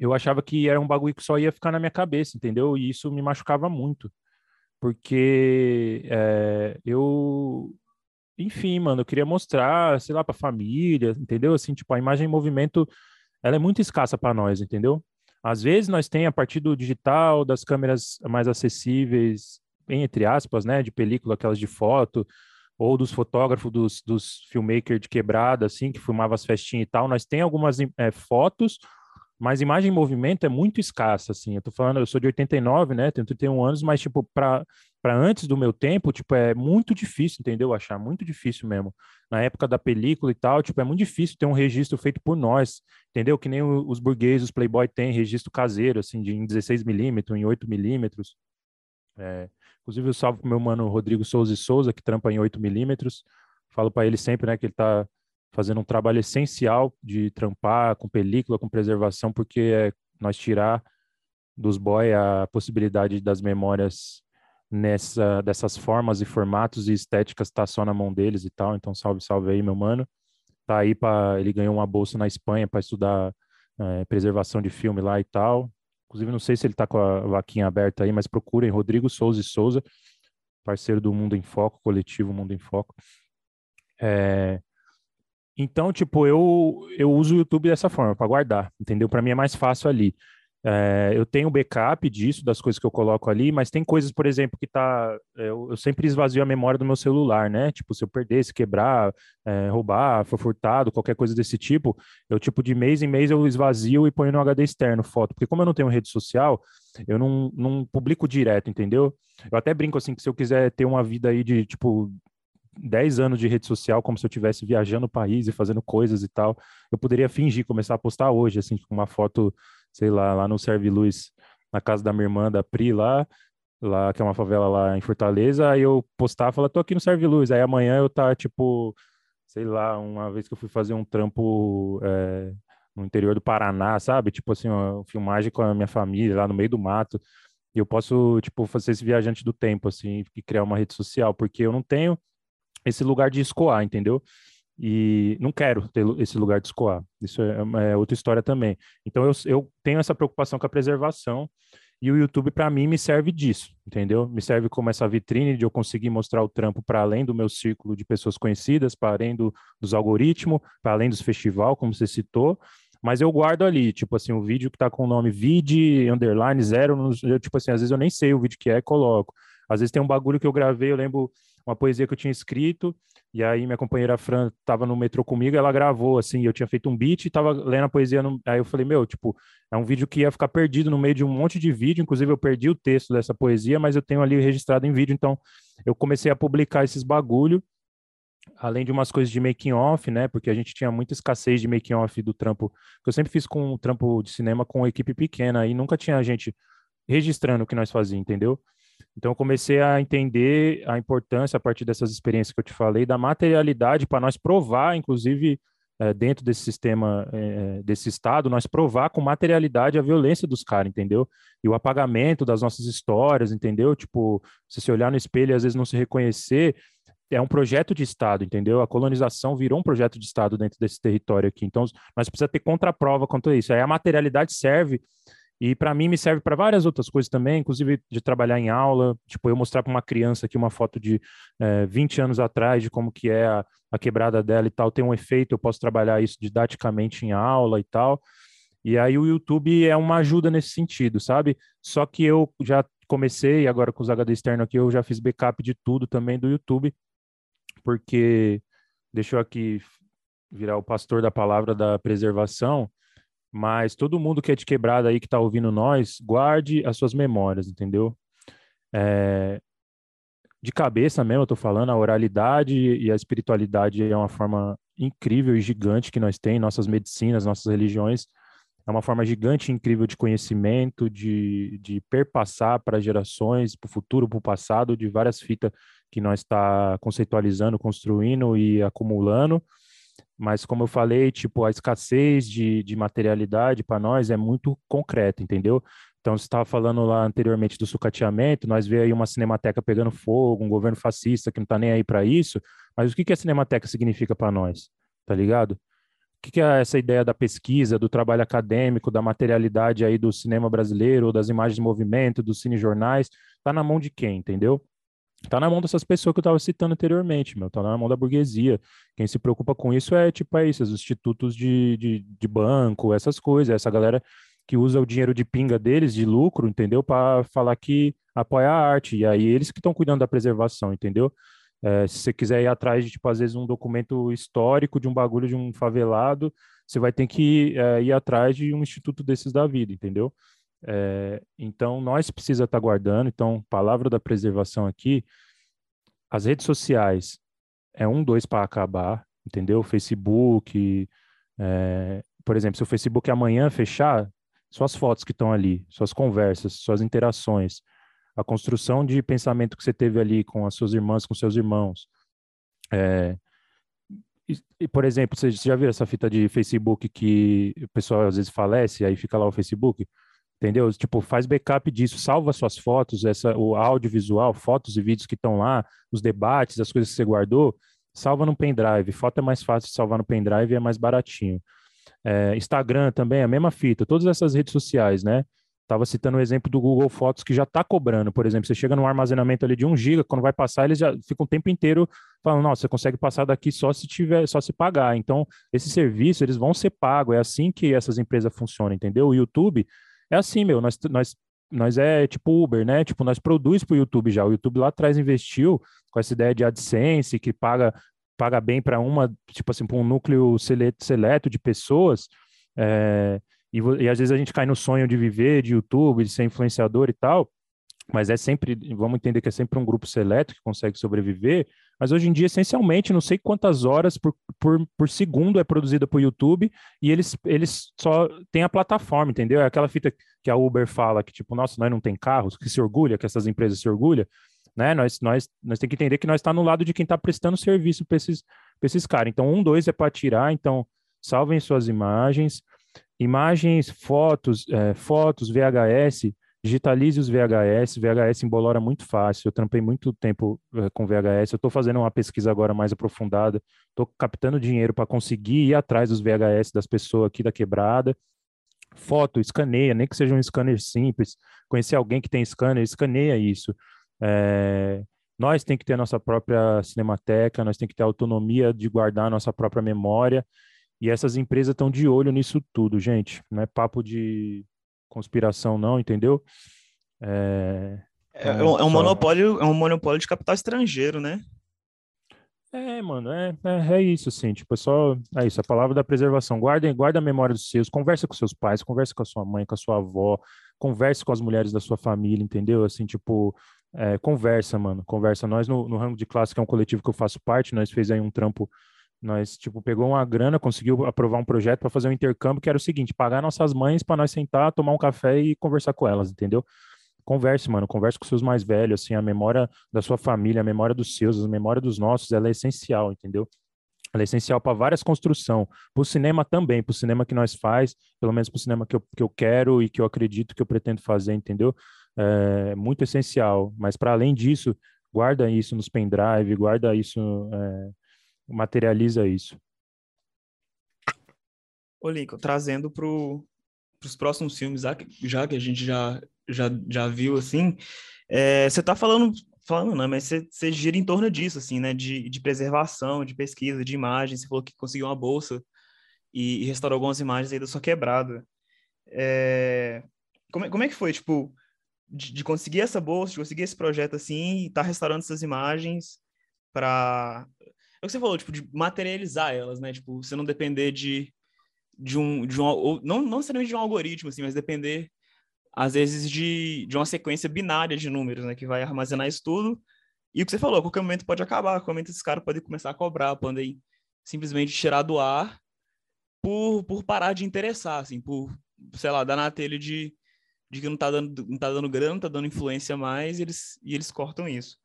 eu achava que era um bagulho que só ia ficar na minha cabeça, entendeu? E isso me machucava muito porque é, eu, enfim, mano, eu queria mostrar, sei lá, para família, entendeu? Assim, tipo, a imagem em movimento, ela é muito escassa para nós, entendeu? Às vezes nós tem a partir do digital, das câmeras mais acessíveis, entre aspas, né, de película, aquelas de foto, ou dos fotógrafos, dos, dos filmmakers de quebrada, assim, que filmava as festinhas e tal, nós tem algumas é, fotos mas imagem em movimento é muito escassa, assim. Eu tô falando, eu sou de 89, né? Tenho 31 anos, mas, tipo, para antes do meu tempo, tipo, é muito difícil, entendeu? Achar muito difícil mesmo. Na época da película e tal, tipo, é muito difícil ter um registro feito por nós, entendeu? Que nem os burgueses, os Playboy têm registro caseiro, assim, de em 16 milímetros, em 8 milímetros. É, inclusive, eu salvo pro meu mano Rodrigo Souza e Souza, que trampa em 8 milímetros. Falo para ele sempre, né, que ele tá fazendo um trabalho essencial de trampar com película, com preservação, porque é nós tirar dos boy a possibilidade das memórias nessa dessas formas e formatos e estéticas tá só na mão deles e tal. Então salve, salve aí, meu mano. Tá aí para ele ganhou uma bolsa na Espanha para estudar é, preservação de filme lá e tal. Inclusive não sei se ele tá com a vaquinha aberta aí, mas procurem Rodrigo Souza e Souza, parceiro do Mundo em Foco, coletivo Mundo em Foco. É, então, tipo, eu, eu uso o YouTube dessa forma, para guardar, entendeu? Para mim é mais fácil ali. É, eu tenho backup disso, das coisas que eu coloco ali, mas tem coisas, por exemplo, que tá. Eu, eu sempre esvazio a memória do meu celular, né? Tipo, se eu perder, se quebrar, é, roubar, for furtado, qualquer coisa desse tipo, eu, tipo, de mês em mês eu esvazio e ponho no HD externo foto. Porque como eu não tenho rede social, eu não, não publico direto, entendeu? Eu até brinco assim que se eu quiser ter uma vida aí de, tipo, 10 anos de rede social como se eu estivesse viajando o país e fazendo coisas e tal. Eu poderia fingir, começar a postar hoje, assim, com uma foto, sei lá, lá no Serve Luz, na casa da minha irmã, da Pri, lá, lá, que é uma favela lá em Fortaleza, aí eu postar, falar, tô aqui no Serve Luz, aí amanhã eu tá, tipo, sei lá, uma vez que eu fui fazer um trampo é, no interior do Paraná, sabe? Tipo assim, uma filmagem com a minha família lá no meio do mato, e eu posso, tipo, fazer esse viajante do tempo, assim, e criar uma rede social, porque eu não tenho esse lugar de escoar, entendeu? E não quero ter esse lugar de escoar. Isso é, é outra história também. Então eu, eu tenho essa preocupação com a preservação e o YouTube para mim me serve disso, entendeu? Me serve como essa vitrine de eu conseguir mostrar o trampo para além do meu círculo de pessoas conhecidas, para além do, dos algoritmos, para além dos festival, como você citou. Mas eu guardo ali, tipo assim, o vídeo que está com o nome vid underline zero, eu, tipo assim, às vezes eu nem sei o vídeo que é coloco. Às vezes tem um bagulho que eu gravei, eu lembro uma poesia que eu tinha escrito, e aí minha companheira Fran estava no metrô comigo, ela gravou, assim, eu tinha feito um beat e tava lendo a poesia, no... aí eu falei, meu, tipo, é um vídeo que ia ficar perdido no meio de um monte de vídeo, inclusive eu perdi o texto dessa poesia, mas eu tenho ali registrado em vídeo, então eu comecei a publicar esses bagulho, além de umas coisas de making off, né, porque a gente tinha muita escassez de making off do trampo, que eu sempre fiz com o trampo de cinema com equipe pequena, e nunca tinha gente registrando o que nós fazíamos, entendeu? Então, eu comecei a entender a importância, a partir dessas experiências que eu te falei, da materialidade para nós provar, inclusive, é, dentro desse sistema, é, desse Estado, nós provar com materialidade a violência dos caras, entendeu? E o apagamento das nossas histórias, entendeu? Tipo, se você olhar no espelho e às vezes não se reconhecer, é um projeto de Estado, entendeu? A colonização virou um projeto de Estado dentro desse território aqui. Então, nós precisamos ter contraprova quanto a isso. Aí a materialidade serve e para mim me serve para várias outras coisas também, inclusive de trabalhar em aula, tipo eu mostrar para uma criança aqui uma foto de é, eh, 20 anos atrás de como que é a, a quebrada dela e tal, tem um efeito, eu posso trabalhar isso didaticamente em aula e tal. E aí o YouTube é uma ajuda nesse sentido, sabe? Só que eu já comecei, agora com os HD externos aqui, eu já fiz backup de tudo também do YouTube, porque deixa eu aqui virar o pastor da palavra da preservação. Mas todo mundo que é de quebrada aí que está ouvindo nós, guarde as suas memórias, entendeu? É, de cabeça mesmo, eu tô falando, a oralidade e a espiritualidade é uma forma incrível e gigante que nós temos, nossas medicinas, nossas religiões, é uma forma gigante e incrível de conhecimento, de, de perpassar para gerações, para o futuro, para o passado, de várias fitas que nós está conceitualizando, construindo e acumulando. Mas, como eu falei, tipo, a escassez de, de materialidade para nós é muito concreta, entendeu? Então, você estava falando lá anteriormente do sucateamento, nós vê aí uma cinemateca pegando fogo, um governo fascista que não está nem aí para isso, mas o que, que a cinemateca significa para nós? Tá ligado? O que, que é essa ideia da pesquisa, do trabalho acadêmico, da materialidade aí do cinema brasileiro, das imagens de movimento, dos cinejornais? Tá na mão de quem, entendeu? Tá na mão dessas pessoas que eu estava citando anteriormente, meu. Tá na mão da burguesia. Quem se preocupa com isso é, tipo, é isso, os institutos de, de, de banco, essas coisas, essa galera que usa o dinheiro de pinga deles, de lucro, entendeu? Para falar que apoia a arte. E aí eles que estão cuidando da preservação, entendeu? É, se você quiser ir atrás de, tipo, às vezes um documento histórico de um bagulho de um favelado, você vai ter que é, ir atrás de um instituto desses da vida, entendeu? É, então, nós precisa estar guardando. Então, palavra da preservação aqui, as redes sociais é um, dois para acabar, entendeu? Facebook, é, por exemplo, se o Facebook amanhã fechar, suas fotos que estão ali, suas conversas, suas interações, a construção de pensamento que você teve ali com as suas irmãs, com seus irmãos. É, e, por exemplo, você já viu essa fita de Facebook que o pessoal às vezes falece, aí fica lá o Facebook? Entendeu? Tipo, faz backup disso, salva suas fotos, essa, o audiovisual, fotos e vídeos que estão lá, os debates, as coisas que você guardou, salva no pendrive. Foto é mais fácil de salvar no pendrive e é mais baratinho. É, Instagram também, a mesma fita, todas essas redes sociais, né? Tava citando o exemplo do Google Fotos que já está cobrando, por exemplo, você chega no armazenamento ali de 1 GB, quando vai passar, eles já ficam o tempo inteiro falando, nossa, você consegue passar daqui só se tiver, só se pagar. Então, esse serviço, eles vão ser pagos, é assim que essas empresas funcionam, entendeu? O YouTube é assim, meu, nós, nós, nós é tipo Uber, né? Tipo, nós produz para o YouTube já. O YouTube lá atrás investiu com essa ideia de AdSense, que paga, paga bem para uma, tipo assim, para um núcleo seleto, seleto de pessoas. É, e, e às vezes a gente cai no sonho de viver de YouTube, de ser influenciador e tal mas é sempre, vamos entender que é sempre um grupo seleto que consegue sobreviver, mas hoje em dia, essencialmente, não sei quantas horas por, por, por segundo é produzida por YouTube e eles, eles só têm a plataforma, entendeu? É aquela fita que a Uber fala que, tipo, nossa, nós não tem carros, que se orgulha, que essas empresas se orgulham, né? Nós, nós, nós temos que entender que nós está no lado de quem está prestando serviço para esses, esses caras. Então, um, dois é para tirar, então salvem suas imagens, imagens, fotos, é, fotos, VHS, digitalize os VHS, VHS embolora muito fácil, eu trampei muito tempo uh, com VHS, eu estou fazendo uma pesquisa agora mais aprofundada, estou captando dinheiro para conseguir ir atrás dos VHS das pessoas aqui da quebrada, foto, escaneia, nem que seja um scanner simples, conhecer alguém que tem scanner, escaneia isso, é... nós tem que ter nossa própria cinemateca, nós tem que ter autonomia de guardar nossa própria memória, e essas empresas estão de olho nisso tudo, gente, não é papo de conspiração, não, entendeu? É, é, é, um, é um monopólio, é um monopólio de capital estrangeiro, né? É, mano, é, é, é, isso, assim, tipo, é só, é isso, a palavra da preservação, guardem, guarda a memória dos seus, conversa com seus pais, conversa com a sua mãe, com a sua avó, converse com as mulheres da sua família, entendeu? Assim, tipo, é, conversa, mano, conversa. Nós, no, no rango de classe, que é um coletivo que eu faço parte, nós fez aí um trampo nós, tipo, pegou uma grana, conseguiu aprovar um projeto para fazer um intercâmbio que era o seguinte: pagar nossas mães para nós sentar, tomar um café e conversar com elas, entendeu? Converse, mano, converse com seus mais velhos, assim, a memória da sua família, a memória dos seus, a memória dos nossos, ela é essencial, entendeu? Ela é essencial para várias construções, para o cinema também, para o cinema que nós faz, pelo menos para o cinema que eu, que eu quero e que eu acredito que eu pretendo fazer, entendeu? É muito essencial, mas para além disso, guarda isso nos pendrive, guarda isso é, materializa isso. Ô, Lincoln, trazendo para os próximos filmes, já que a gente já, já, já viu, assim, é, você está falando, falando, mas você, gira em torno disso, assim, né, de, de preservação, de pesquisa, de imagens, você falou que conseguiu uma bolsa e, e restaurou algumas imagens aí da sua quebrada. É, como, é, como é que foi, tipo, de, de, conseguir essa bolsa, de conseguir esse projeto, assim, e tá restaurando essas imagens para é o que você falou, tipo, de materializar elas, né? Tipo, você não depender de, de um, de um não, não necessariamente de um algoritmo, assim, mas depender, às vezes, de, de uma sequência binária de números, né? Que vai armazenar isso tudo. E o que você falou, qualquer momento pode acabar, qualquer momento esses caras podem começar a cobrar, podem simplesmente tirar do ar por, por parar de interessar, assim, por sei lá, dá na telha de, de que não tá dando, não tá dando grana, não tá dando influência mais, e eles, e eles cortam isso.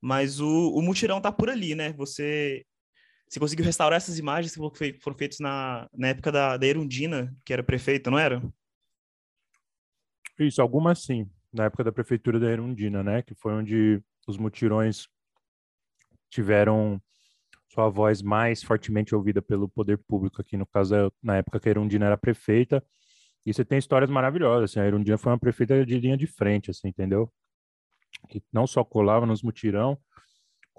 Mas o, o mutirão tá por ali, né? Você, você conseguiu restaurar essas imagens que foram feitas na, na época da, da Erundina, que era prefeita, não era? Isso, algumas sim, na época da prefeitura da Erundina, né? Que foi onde os mutirões tiveram sua voz mais fortemente ouvida pelo poder público aqui, no caso, na época que a Erundina era prefeita. E você tem histórias maravilhosas, assim, a Erundina foi uma prefeita de linha de frente, assim, entendeu? Que não só colava nos mutirão,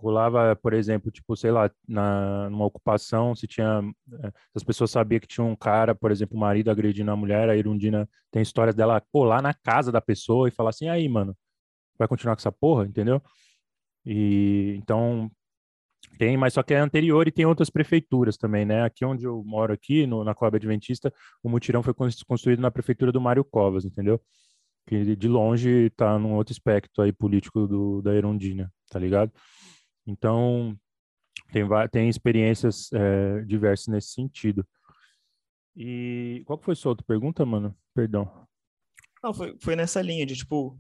colava, por exemplo, tipo, sei lá, na, numa ocupação, se tinha, eh, as pessoas sabiam que tinha um cara, por exemplo, o marido agredindo a mulher, a Irundina tem histórias dela colar na casa da pessoa e falar assim, aí, mano, vai continuar com essa porra, entendeu? E então tem, mas só que é anterior e tem outras prefeituras também, né? Aqui onde eu moro aqui, no, na Coab Adventista, o mutirão foi construído na prefeitura do Mário Covas, entendeu? Que de longe tá num outro espectro aí político do, da Erundina, tá ligado? Então, tem, tem experiências é, diversas nesse sentido. E qual que foi a sua outra pergunta, mano? Perdão. Não, foi, foi nessa linha de, tipo,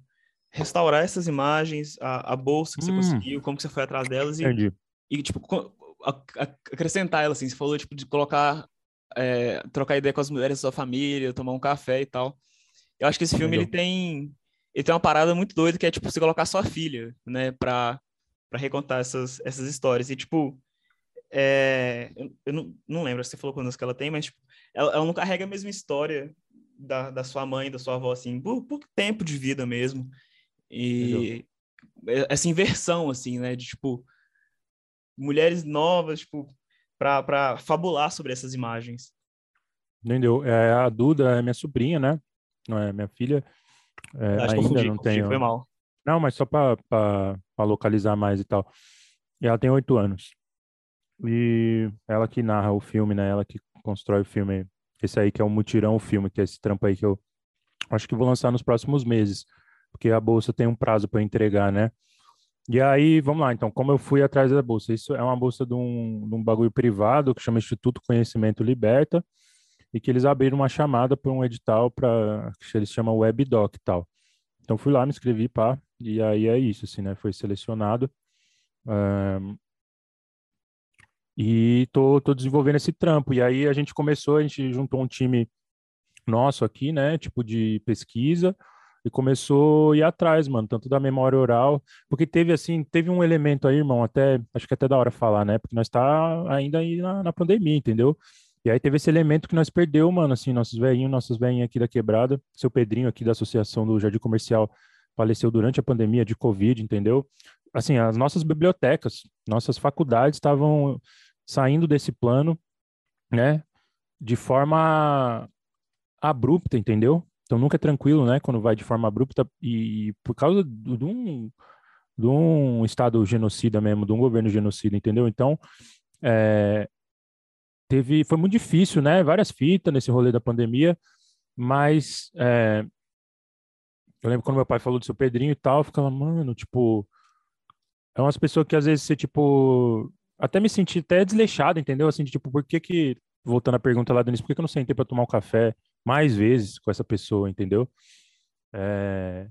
restaurar essas imagens, a, a bolsa que você hum. conseguiu, como que você foi atrás delas e, Entendi. e tipo, acrescentar ela, assim, você falou, tipo, de colocar, é, trocar ideia com as mulheres da sua família, tomar um café e tal. Eu acho que esse filme, ele tem, ele tem uma parada muito doida, que é, tipo, você colocar sua filha, né, pra, pra recontar essas, essas histórias. E, tipo, é, eu, eu não, não lembro se você falou quantas que ela tem, mas, tipo, ela, ela não carrega a mesma história da, da sua mãe, da sua avó, assim, por, por tempo de vida mesmo. E Entendeu? essa inversão, assim, né? De, tipo, mulheres novas, tipo, para fabular sobre essas imagens. Entendeu? É, a Duda é minha sobrinha, né? Não é minha filha. É, Acho ainda confundi, não tenho. Foi mal. Não, mas só para localizar mais e tal. E ela tem oito anos. E ela que narra o filme, né? Ela que constrói o filme. Esse aí que é o Mutirão, o filme, que é esse trampo aí que eu acho que vou lançar nos próximos meses porque a bolsa tem um prazo para entregar, né? E aí, vamos lá, então, como eu fui atrás da bolsa? Isso é uma bolsa de um, de um bagulho privado que chama Instituto Conhecimento Liberta, e que eles abriram uma chamada para um edital para que eles chamam WebDoc e tal. Então fui lá, me inscrevi, pá, e aí é isso, assim, né? Foi selecionado. Um, e tô, tô desenvolvendo esse trampo. E aí a gente começou, a gente juntou um time nosso aqui, né? Tipo de pesquisa, e começou a ir atrás, mano, tanto da memória oral, porque teve assim, teve um elemento aí, irmão, até, acho que é até da hora falar, né, porque nós tá ainda aí na, na pandemia, entendeu? E aí teve esse elemento que nós perdeu, mano, assim, nossos velhinhos, nossos velhinhos aqui da quebrada, seu Pedrinho aqui da Associação do Jardim Comercial faleceu durante a pandemia de Covid, entendeu? Assim, as nossas bibliotecas, nossas faculdades estavam saindo desse plano, né, de forma abrupta, entendeu? Então nunca é tranquilo, né? Quando vai de forma abrupta e por causa de um, de um estado genocida mesmo, de um governo genocida, entendeu? Então é, teve, foi muito difícil, né? Várias fitas nesse rolê da pandemia, mas é, eu lembro quando meu pai falou do seu Pedrinho e tal, eu ficava, mano, tipo, é umas pessoas que às vezes você, tipo, até me senti até desleixado, entendeu? Assim, de, tipo, por que que, voltando à pergunta lá, Denis, por que, que eu não sentei para tomar um café? mais vezes com essa pessoa, entendeu? É,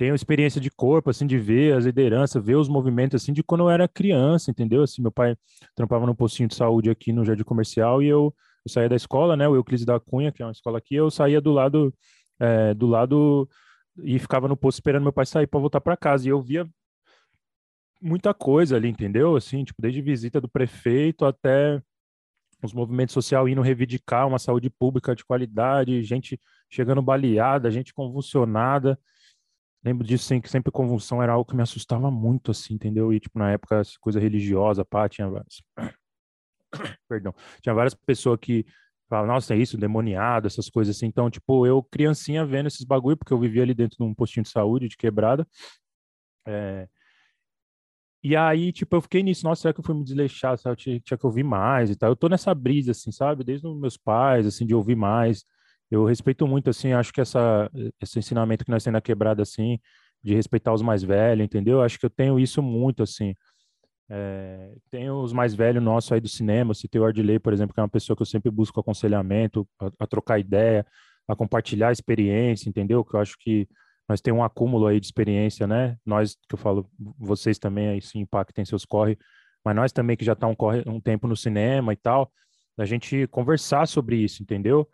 tenho experiência de corpo, assim, de ver as lideranças, ver os movimentos, assim, de quando eu era criança, entendeu? Assim, meu pai trampava no postinho de saúde aqui no Jardim Comercial e eu, eu saía da escola, né, o Euclides da Cunha, que é uma escola aqui, eu saía do lado, é, do lado e ficava no posto esperando meu pai sair para voltar para casa e eu via muita coisa ali, entendeu? Assim, tipo, desde visita do prefeito até os movimentos sociais indo reivindicar uma saúde pública de qualidade, gente chegando baleada, gente convulsionada. Lembro disso, sempre, que sempre convulsão era algo que me assustava muito, assim, entendeu? E, tipo, na época, coisa religiosa, pá, tinha várias... Perdão. Tinha várias pessoas que falavam, nossa, é isso, demoniado, essas coisas assim. Então, tipo, eu criancinha vendo esses bagulho, porque eu vivia ali dentro de um postinho de saúde, de quebrada. É, e aí, tipo, eu fiquei nisso, nossa, será que eu fui me desleixar, sabe? Tinha, tinha que ouvir mais e tal. Eu tô nessa brisa, assim, sabe? Desde os meus pais, assim, de ouvir mais. Eu respeito muito, assim, acho que essa, esse ensinamento que nós temos na quebrada, assim, de respeitar os mais velhos, entendeu? Acho que eu tenho isso muito, assim. É, tem os mais velhos nossos aí do cinema, se tem o Ardley, por exemplo, que é uma pessoa que eu sempre busco aconselhamento, a, a trocar ideia, a compartilhar experiência, entendeu? Que eu acho que nós temos um acúmulo aí de experiência, né? Nós, que eu falo, vocês também aí se impactem seus corre, mas nós também que já tá um, corre, um tempo no cinema e tal, a gente conversar sobre isso, entendeu?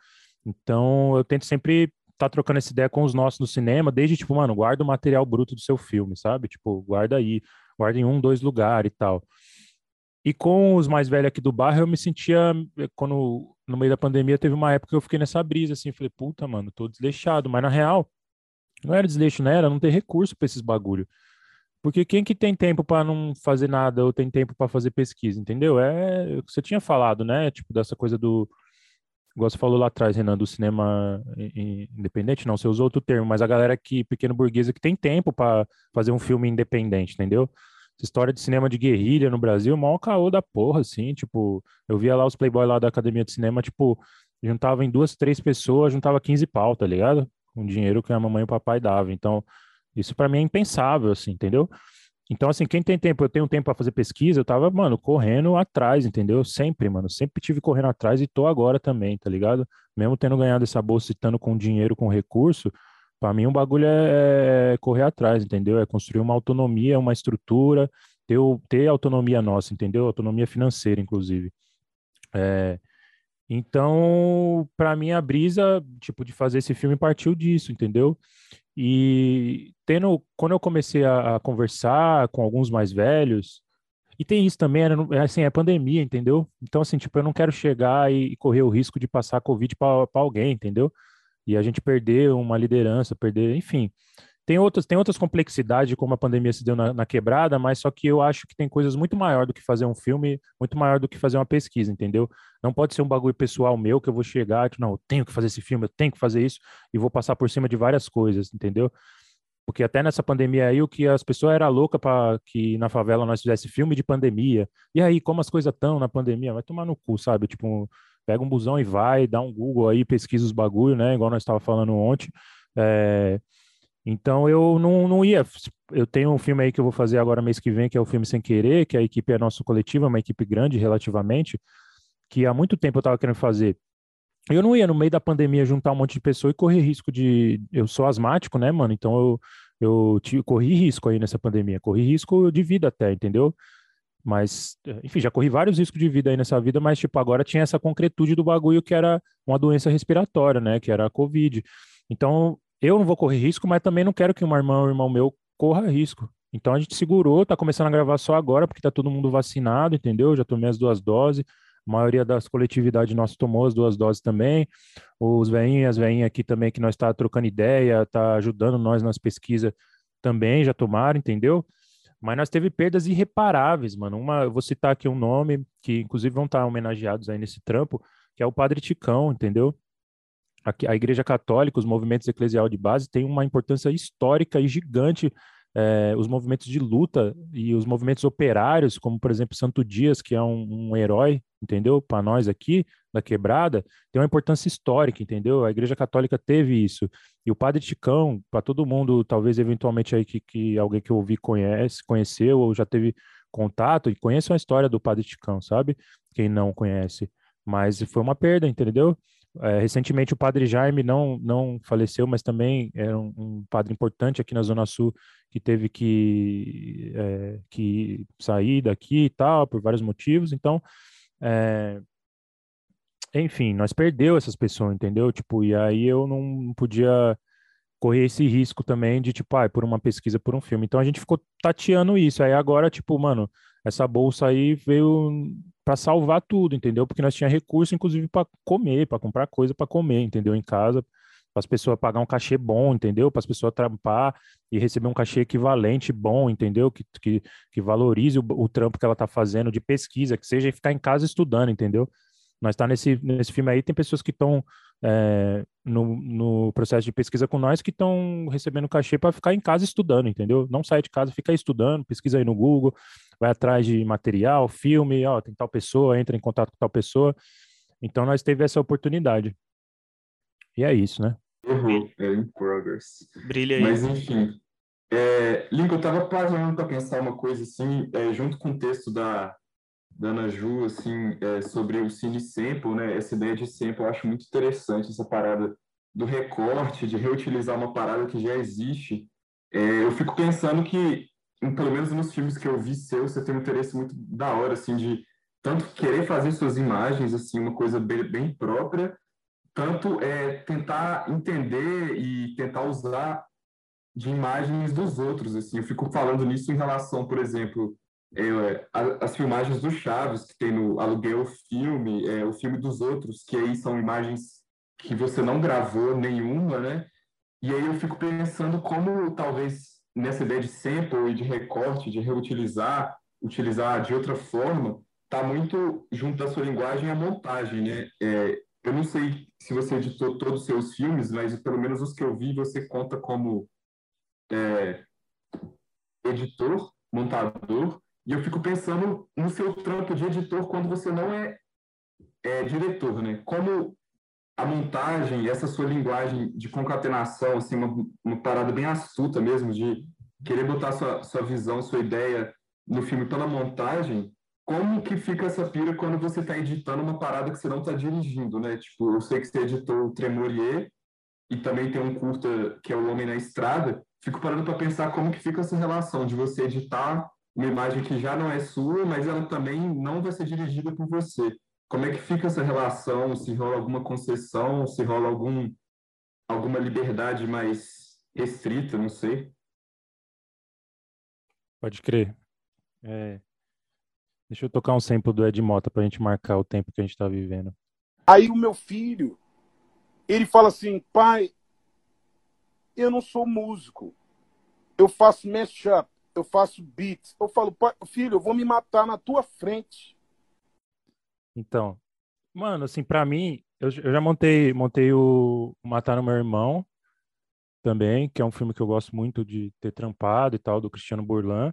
Então, eu tento sempre estar tá trocando essa ideia com os nossos do cinema, desde tipo, mano, guarda o material bruto do seu filme, sabe? Tipo, guarda aí, guarda em um, dois lugares e tal. E com os mais velhos aqui do bairro, eu me sentia, quando no meio da pandemia, teve uma época que eu fiquei nessa brisa, assim, falei, puta, mano, tô desleixado. Mas na real, não era desleixo, né? Era não ter recurso para esses bagulho. Porque quem que tem tempo para não fazer nada ou tem tempo para fazer pesquisa, entendeu? É o que você tinha falado, né? Tipo, dessa coisa do. Igual você falou lá atrás, Renan, do cinema independente, não, você usou outro termo, mas a galera aqui, pequeno burguesa, que tem tempo para fazer um filme independente, entendeu? Essa história de cinema de guerrilha no Brasil, maior caô da porra, assim, tipo, eu via lá os playboy lá da academia de cinema, tipo, juntava em duas, três pessoas, juntava 15 pau, tá ligado? Com dinheiro que a mamãe e o papai davam. Então, isso para mim é impensável, assim, entendeu? Então, assim, quem tem tempo, eu tenho tempo para fazer pesquisa, eu tava, mano, correndo atrás, entendeu? Sempre, mano, sempre tive correndo atrás e tô agora também, tá ligado? Mesmo tendo ganhado essa bolsa e estando com dinheiro, com recurso, para mim, um bagulho é, é correr atrás, entendeu? É construir uma autonomia, uma estrutura, ter, ter autonomia nossa, entendeu? Autonomia financeira, inclusive. É, então, para mim, a brisa, tipo, de fazer esse filme partiu disso, entendeu? E tendo, quando eu comecei a, a conversar com alguns mais velhos, e tem isso também, é, assim, é pandemia, entendeu? Então, assim, tipo, eu não quero chegar e, e correr o risco de passar Covid para alguém, entendeu? e a gente perder uma liderança, perder, enfim. Tem outras, tem outras complexidades, como a pandemia se deu na, na, quebrada, mas só que eu acho que tem coisas muito maior do que fazer um filme, muito maior do que fazer uma pesquisa, entendeu? Não pode ser um bagulho pessoal meu que eu vou chegar, tipo, não, eu tenho que fazer esse filme, eu tenho que fazer isso, e vou passar por cima de várias coisas, entendeu? Porque até nessa pandemia aí, o que as pessoas eram loucas para que na favela nós fizesse filme de pandemia. E aí, como as coisas estão na pandemia? Vai tomar no cu, sabe? Tipo, pega um busão e vai, dá um Google aí, pesquisa os bagulho, né? Igual nós estava falando ontem. É... Então eu não, não ia. Eu tenho um filme aí que eu vou fazer agora mês que vem, que é o filme Sem Querer, que a equipe é nosso coletivo, é uma equipe grande relativamente, que há muito tempo eu estava querendo fazer. Eu não ia no meio da pandemia juntar um monte de pessoa e correr risco de. Eu sou asmático, né, mano? Então eu, eu, eu corri risco aí nessa pandemia, corri risco de vida até, entendeu? Mas, enfim, já corri vários riscos de vida aí nessa vida, mas, tipo, agora tinha essa concretude do bagulho que era uma doença respiratória, né? Que era a Covid. Então, eu não vou correr risco, mas também não quero que uma irmã ou um irmão meu corra risco. Então, a gente segurou, tá começando a gravar só agora, porque tá todo mundo vacinado, entendeu? Já tomei as duas doses. A maioria das coletividades nossas tomou as duas doses também. Os veinhos as veinhas aqui também, que nós tá trocando ideia, tá ajudando nós nas pesquisas também, já tomaram, entendeu? Mas nós teve perdas irreparáveis, mano. Uma, eu vou citar aqui um nome que inclusive vão estar homenageados aí nesse trampo, que é o Padre Ticão, entendeu? A Igreja Católica, os movimentos eclesial de base têm uma importância histórica e gigante é, os movimentos de luta e os movimentos operários, como por exemplo Santo Dias, que é um, um herói, entendeu? Para nós aqui da quebrada, tem uma importância histórica, entendeu? A Igreja Católica teve isso. E o Padre Ticão, para todo mundo, talvez eventualmente aí que, que alguém que eu ouvi conhece, conheceu ou já teve contato e conhece a história do Padre Ticão, sabe? Quem não conhece. Mas foi uma perda, entendeu? É, recentemente o padre Jaime não, não faleceu, mas também era um, um padre importante aqui na Zona Sul que teve que, é, que sair daqui e tal, por vários motivos. Então, é, enfim, nós perdeu essas pessoas, entendeu? Tipo, e aí eu não podia correr esse risco também de, tipo, ah, por uma pesquisa, por um filme. Então a gente ficou tateando isso. Aí agora, tipo, mano, essa bolsa aí veio para salvar tudo, entendeu? Porque nós tinha recurso, inclusive, para comer, para comprar coisa para comer, entendeu? Em casa, para as pessoas pagar um cachê bom, entendeu? Para as pessoas trampar e receber um cachê equivalente bom, entendeu? Que, que, que valorize o, o trampo que ela está fazendo de pesquisa, que seja ficar em casa estudando, entendeu? Nós está nesse, nesse filme aí, tem pessoas que estão é, no, no processo de pesquisa com nós que estão recebendo cachê para ficar em casa estudando, entendeu? Não sai de casa, fica aí estudando, pesquisa aí no Google, vai atrás de material, filme, ó, tem tal pessoa, entra em contato com tal pessoa. Então nós teve essa oportunidade. E é isso, né? Uhum, é in progress. Brilha aí. Mas enfim, é, Lincoln, eu estava parando para pensar uma coisa assim, é, junto com o texto da, da Ana Ju, assim, é, sobre o cine sample, né? Essa ideia de sample, eu acho muito interessante essa parada do recorte, de reutilizar uma parada que já existe, é, eu fico pensando que, pelo menos nos filmes que eu vi seu, você tem um interesse muito da hora, assim, de tanto querer fazer suas imagens, assim, uma coisa bem, bem própria, tanto é tentar entender e tentar usar de imagens dos outros, assim. Eu fico falando nisso em relação, por exemplo, é, as filmagens do Chaves, que tem no Aluguel Filme, é, o filme dos outros, que aí são imagens que você não gravou nenhuma, né? E aí eu fico pensando como talvez nessa ideia de sample e de recorte, de reutilizar, utilizar de outra forma, está muito junto da sua linguagem a montagem, né? É, eu não sei se você editou todos os seus filmes, mas pelo menos os que eu vi, você conta como é, editor, montador, e eu fico pensando no seu trampo de editor quando você não é, é diretor, né? Como a montagem, essa sua linguagem de concatenação, assim, uma, uma parada bem astuta mesmo, de querer botar sua, sua visão, sua ideia no filme pela montagem, como que fica essa pira quando você está editando uma parada que você não está dirigindo, né? Tipo, eu sei que você editou o Tremorier e também tem um curta que é O Homem na Estrada. Fico parando para pensar como que fica essa relação de você editar uma imagem que já não é sua, mas ela também não vai ser dirigida por você. Como é que fica essa relação? Se rola alguma concessão? Se rola algum alguma liberdade mais restrita? Não sei. Pode crer. É, Deixa eu tocar um sample do Ed Mota pra gente marcar o tempo que a gente tá vivendo. Aí o meu filho, ele fala assim, pai, eu não sou músico. Eu faço mashup, eu faço beats. Eu falo, filho, eu vou me matar na tua frente. Então, mano, assim, pra mim, eu, eu já montei, montei o Matar no Meu Irmão também, que é um filme que eu gosto muito de ter trampado e tal, do Cristiano Burlan.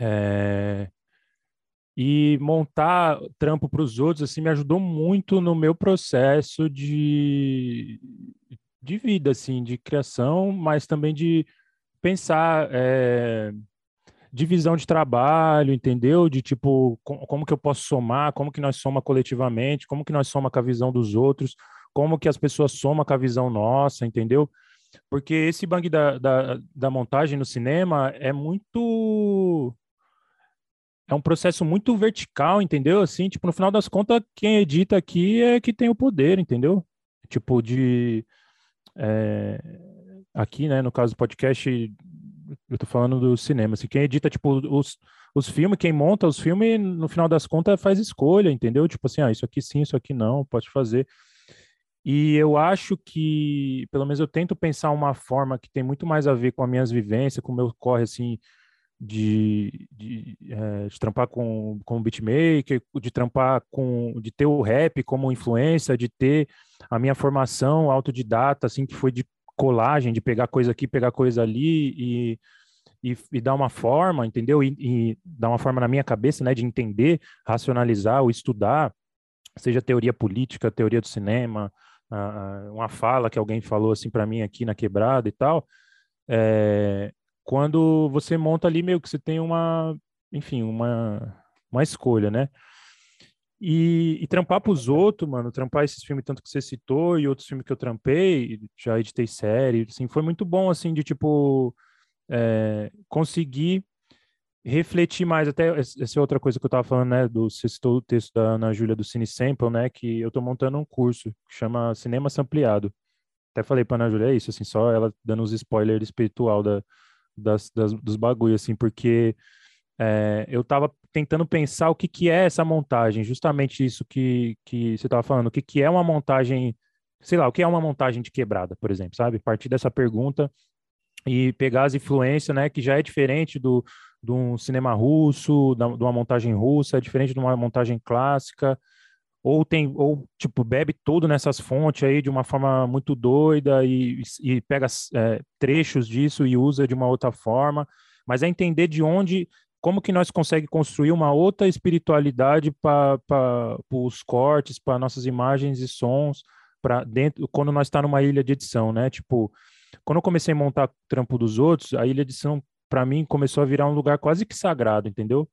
É, e montar trampo para os outros assim me ajudou muito no meu processo de, de vida assim de criação mas também de pensar é, divisão de trabalho entendeu de tipo como, que eu posso somar como que nós somos coletivamente como que nós somos com a visão dos outros como que as pessoas somam com a visão nossa entendeu porque esse bang da, da, da montagem no cinema é muito é um processo muito vertical, entendeu? Assim, tipo, no final das contas, quem edita aqui é que tem o poder, entendeu? Tipo, de. É, aqui, né, no caso do podcast, eu tô falando do cinema. Assim, quem edita, tipo, os, os filmes, quem monta os filmes, no final das contas, faz escolha, entendeu? Tipo assim, ah, isso aqui sim, isso aqui não, pode fazer. E eu acho que, pelo menos eu tento pensar uma forma que tem muito mais a ver com as minhas vivências, com o meu corre, assim, de, de, é, de, trampar com, com beatmaker, de trampar com, de ter o rap como influência, de ter a minha formação autodidata, assim, que foi de colagem, de pegar coisa aqui, pegar coisa ali e, e, e dar uma forma, entendeu? E, e, dar uma forma na minha cabeça, né, de entender, racionalizar ou estudar, seja teoria política, teoria do cinema, uma fala que alguém falou assim para mim aqui na quebrada e tal, é, quando você monta ali meio que você tem uma, enfim, uma, uma escolha, né? E, e trampar para os outros, mano, trampar esses filmes tanto que você citou e outros filmes que eu trampei, já editei série, assim, foi muito bom, assim, de tipo é, conseguir refletir mais, até essa é outra coisa que eu estava falando, né, do, você citou o texto da Ana Júlia do Cine Sample, né, que eu estou montando um curso que chama Cinema Sampleado. Até falei para Ana Júlia, é isso, assim, só ela dando os spoilers espiritual da, das, das dos bagulhos, assim, porque é, eu estava tentando pensar o que, que é essa montagem, justamente isso que, que você estava falando, o que, que é uma montagem, sei lá, o que é uma montagem de quebrada, por exemplo, sabe? Partir dessa pergunta e pegar as influências, né, que já é diferente do, de um cinema russo, da, de uma montagem russa, é diferente de uma montagem clássica, ou tem ou tipo bebe tudo nessas fontes aí de uma forma muito doida e, e pega é, trechos disso e usa de uma outra forma, mas é entender de onde como que nós conseguimos construir uma outra espiritualidade para os cortes, para nossas imagens e sons, para dentro quando nós está numa ilha de edição, né? Tipo, quando eu comecei a montar trampo dos outros, a ilha de edição para mim começou a virar um lugar quase que sagrado, entendeu?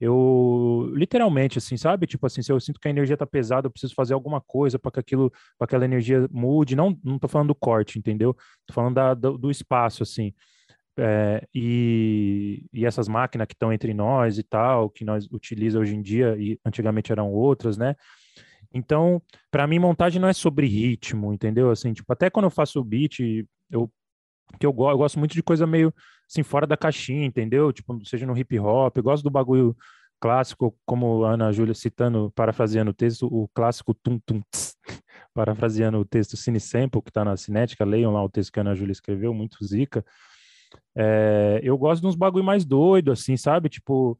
eu literalmente assim, sabe? Tipo assim, se eu sinto que a energia tá pesada, eu preciso fazer alguma coisa para que aquilo, para aquela energia mude. Não, não tô falando do corte, entendeu? Tô falando da, do, do espaço assim. É, e, e essas máquinas que estão entre nós e tal, que nós utilizamos hoje em dia e antigamente eram outras, né? Então, para mim, montagem não é sobre ritmo, entendeu? Assim, tipo, até quando eu faço o beat, eu que eu, eu gosto muito de coisa meio assim fora da caixinha, entendeu? Tipo, seja no hip hop, eu gosto do bagulho clássico, como a Ana Júlia citando, parafraseando o texto, o clássico tum tum tss, parafraseando o texto Cine Sample, que está na Cinética, leiam lá o texto que a Ana Júlia escreveu, muito zica. É, eu gosto de uns bagulho mais doido, assim, sabe? Tipo,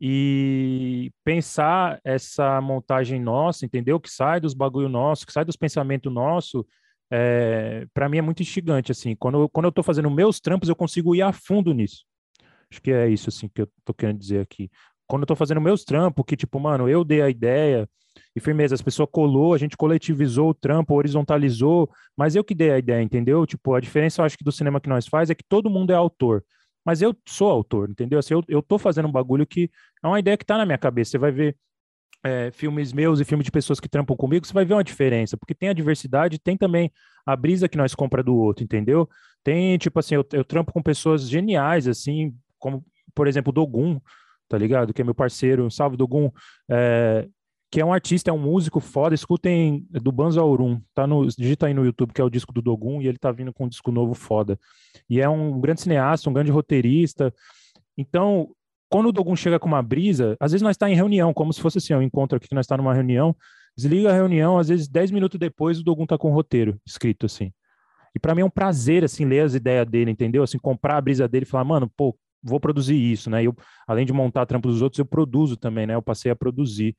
e pensar essa montagem nossa, entendeu? Que sai dos bagulho nosso, que sai dos pensamentos nosso, é, para mim é muito instigante, assim. Quando, eu, quando eu tô fazendo meus trampos, eu consigo ir a fundo nisso. Acho que é isso, assim, que eu tô querendo dizer aqui. Quando eu tô fazendo meus trampos, que tipo, mano, eu dei a ideia e firmeza, as pessoas colou, a gente coletivizou o trampo, horizontalizou, mas eu que dei a ideia, entendeu? Tipo, a diferença, eu acho que do cinema que nós faz é que todo mundo é autor. Mas eu sou autor, entendeu? Assim, eu, eu tô fazendo um bagulho que é uma ideia que tá na minha cabeça. Você vai ver é, filmes meus e filmes de pessoas que trampam comigo, você vai ver uma diferença, porque tem a diversidade, tem também a brisa que nós compra do outro, entendeu? Tem, tipo assim, eu, eu trampo com pessoas geniais, assim, como, por exemplo, Dogum, tá ligado? Que é meu parceiro, salve Dogum, é, que é um artista, é um músico foda, escutem do Banzo Aurum, tá no, digita aí no YouTube, que é o disco do Dogum, e ele tá vindo com um disco novo foda. E é um grande cineasta, um grande roteirista, então, quando o Dogun chega com uma brisa, às vezes nós está em reunião, como se fosse assim, um encontro aqui que nós está numa reunião, desliga a reunião, às vezes 10 minutos depois o Dogun está com um roteiro escrito assim. E para mim é um prazer assim ler as ideias dele, entendeu? Assim, comprar a brisa dele e falar, mano, pô, vou produzir isso, né? Eu, além de montar a trampo dos outros, eu produzo também, né? Eu passei a produzir,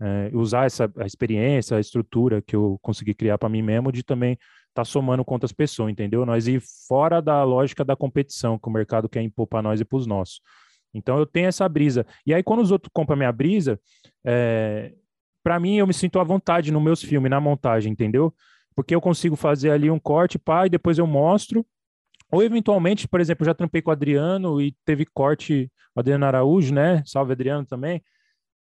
é, usar essa a experiência, a estrutura que eu consegui criar para mim mesmo, de também estar tá somando com outras pessoas, entendeu? Nós ir fora da lógica da competição que o mercado quer impor para nós e para os nossos. Então eu tenho essa brisa. E aí, quando os outros compram minha brisa, é, para mim eu me sinto à vontade nos meus filmes, na montagem, entendeu? Porque eu consigo fazer ali um corte, pá, e depois eu mostro. Ou eventualmente, por exemplo, já trampei com o Adriano e teve corte, o Adriano Araújo, né? Salve Adriano também.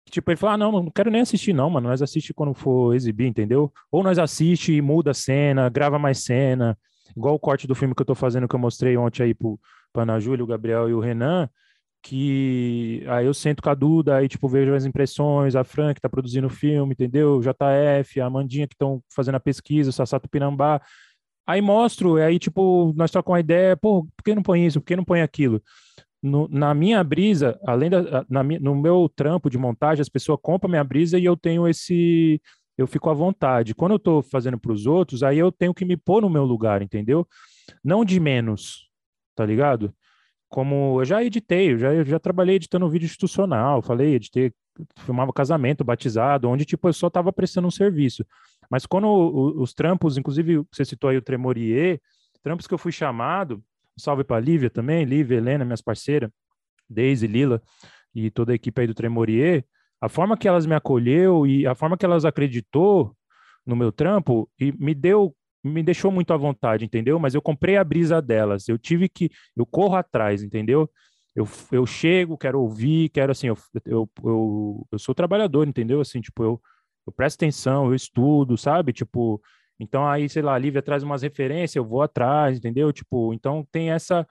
Tipo, ele fala, ah, não, não quero nem assistir não, mano, nós assiste quando for exibir, entendeu? Ou nós assiste e muda a cena, grava mais cena, igual o corte do filme que eu tô fazendo, que eu mostrei ontem aí pro, pro Ana Júlia, o Gabriel e o Renan, que aí eu sento com a Duda, aí tipo vejo as impressões, a Fran que tá produzindo o filme, entendeu? JF, a Amandinha que estão fazendo a pesquisa, o Sassato Pinambá. Aí mostro, aí tipo, nós trocamos uma ideia, pô, por que não põe isso? Por que não põe aquilo? No, na minha brisa, além da na, no meu trampo de montagem, as pessoas compram minha brisa e eu tenho esse eu fico à vontade. Quando eu tô fazendo para os outros, aí eu tenho que me pôr no meu lugar, entendeu? Não de menos, tá ligado? como eu já editei, eu já, eu já trabalhei editando vídeo institucional, falei, editei, filmava casamento, batizado, onde tipo eu só estava prestando um serviço. Mas quando os trampos, inclusive você citou aí o Tremorier, trampos que eu fui chamado, salve para Lívia também, Lívia, Helena, minhas parceiras, Deise, Lila e toda a equipe aí do Tremorier, a forma que elas me acolheu e a forma que elas acreditou no meu trampo e me deu me deixou muito à vontade, entendeu? Mas eu comprei a brisa delas. Eu tive que. Eu corro atrás, entendeu? Eu, eu chego, quero ouvir, quero assim, eu, eu, eu, eu sou trabalhador, entendeu? Assim, tipo, eu, eu presto atenção, eu estudo, sabe? Tipo, então aí, sei lá, a Lívia traz umas referências, eu vou atrás, entendeu? Tipo, então tem essa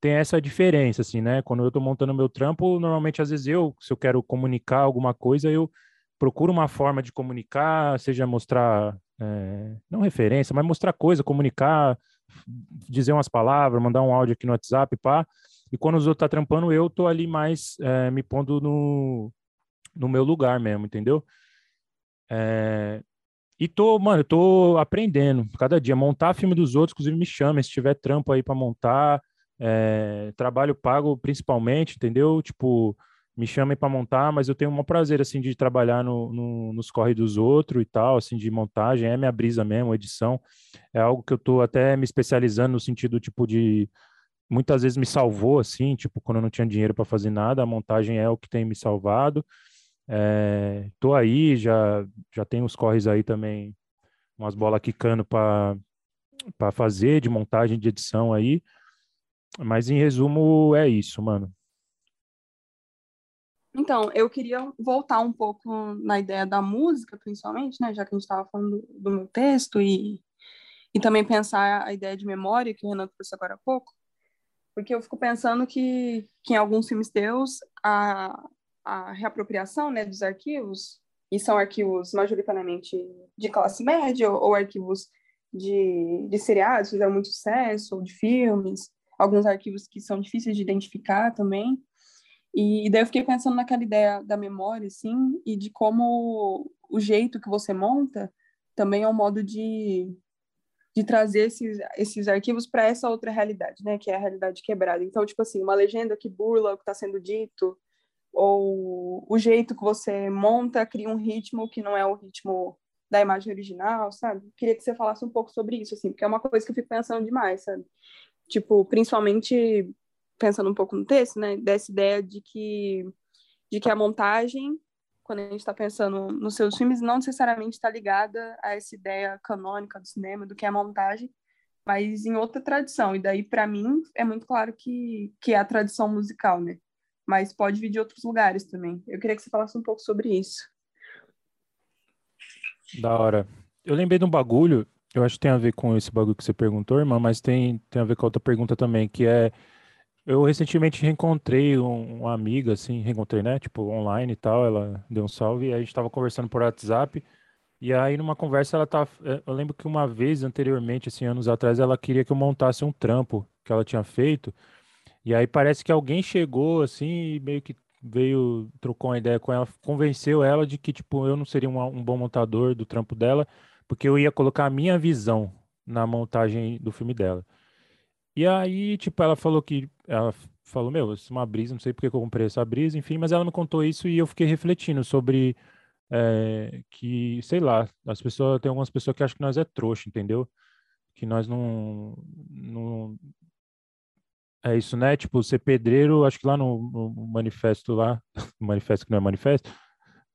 tem essa diferença, assim, né? Quando eu tô montando meu trampo, normalmente, às vezes eu, se eu quero comunicar alguma coisa, eu procuro uma forma de comunicar, seja mostrar é, não referência, mas mostrar coisa, comunicar, dizer umas palavras, mandar um áudio aqui no WhatsApp, pá. E quando os outros tá trampando, eu tô ali mais é, me pondo no, no meu lugar mesmo, entendeu? É, e tô, mano, tô aprendendo cada dia. Montar filme dos outros, inclusive me chama, se tiver trampo aí para montar. É, trabalho pago principalmente, entendeu? Tipo, me chamem para montar, mas eu tenho um prazer assim de trabalhar no, no, nos corre dos outros e tal, assim de montagem, é minha brisa mesmo, edição. É algo que eu tô até me especializando no sentido tipo de muitas vezes me salvou assim, tipo quando eu não tinha dinheiro para fazer nada, a montagem é o que tem me salvado. É, tô aí, já já tenho os corres aí também, umas bolas quicando para fazer de montagem de edição aí. Mas em resumo é isso, mano. Então, eu queria voltar um pouco na ideia da música, principalmente, né? Já que a gente estava falando do, do meu texto e, e também pensar a ideia de memória que o Renan trouxe agora há pouco. Porque eu fico pensando que, que em alguns filmes teus, a, a reapropriação né, dos arquivos, e são arquivos majoritariamente de classe média ou, ou arquivos de, de seriados, fizeram muito sucesso, ou de filmes, alguns arquivos que são difíceis de identificar também. E, e daí eu fiquei pensando naquela ideia da memória, assim, e de como o jeito que você monta também é um modo de, de trazer esses, esses arquivos para essa outra realidade, né? Que é a realidade quebrada. Então, tipo assim, uma legenda que burla o que está sendo dito, ou o jeito que você monta cria um ritmo que não é o ritmo da imagem original, sabe? Queria que você falasse um pouco sobre isso, assim, porque é uma coisa que eu fico pensando demais, sabe? Tipo, principalmente pensando um pouco no texto, né? Dessa ideia de que, de que a montagem, quando a gente está pensando nos seus filmes, não necessariamente está ligada a essa ideia canônica do cinema, do que é a montagem, mas em outra tradição. E daí, para mim, é muito claro que, que é a tradição musical, né? Mas pode vir de outros lugares também. Eu queria que você falasse um pouco sobre isso. Da hora. Eu lembrei de um bagulho, eu acho que tem a ver com esse bagulho que você perguntou, irmã, mas tem, tem a ver com a outra pergunta também, que é. Eu recentemente reencontrei um, uma amiga, assim, reencontrei, né? Tipo, online e tal, ela deu um salve, e a gente tava conversando por WhatsApp, e aí numa conversa ela. Eh, eu lembro que uma vez anteriormente, assim, anos atrás, ela queria que eu montasse um trampo que ela tinha feito, e aí parece que alguém chegou, assim, e meio que veio, trocou uma ideia com ela, convenceu ela de que, tipo, eu não seria um, um bom montador do trampo dela, porque eu ia colocar a minha visão na montagem do filme dela. E aí, tipo, ela falou que, ela falou, meu, isso é uma brisa, não sei porque que eu comprei essa brisa, enfim, mas ela me contou isso e eu fiquei refletindo sobre é, que, sei lá, as pessoas, tem algumas pessoas que acham que nós é trouxa, entendeu? Que nós não, não, é isso, né? Tipo, ser pedreiro, acho que lá no, no manifesto lá, manifesto que não é manifesto,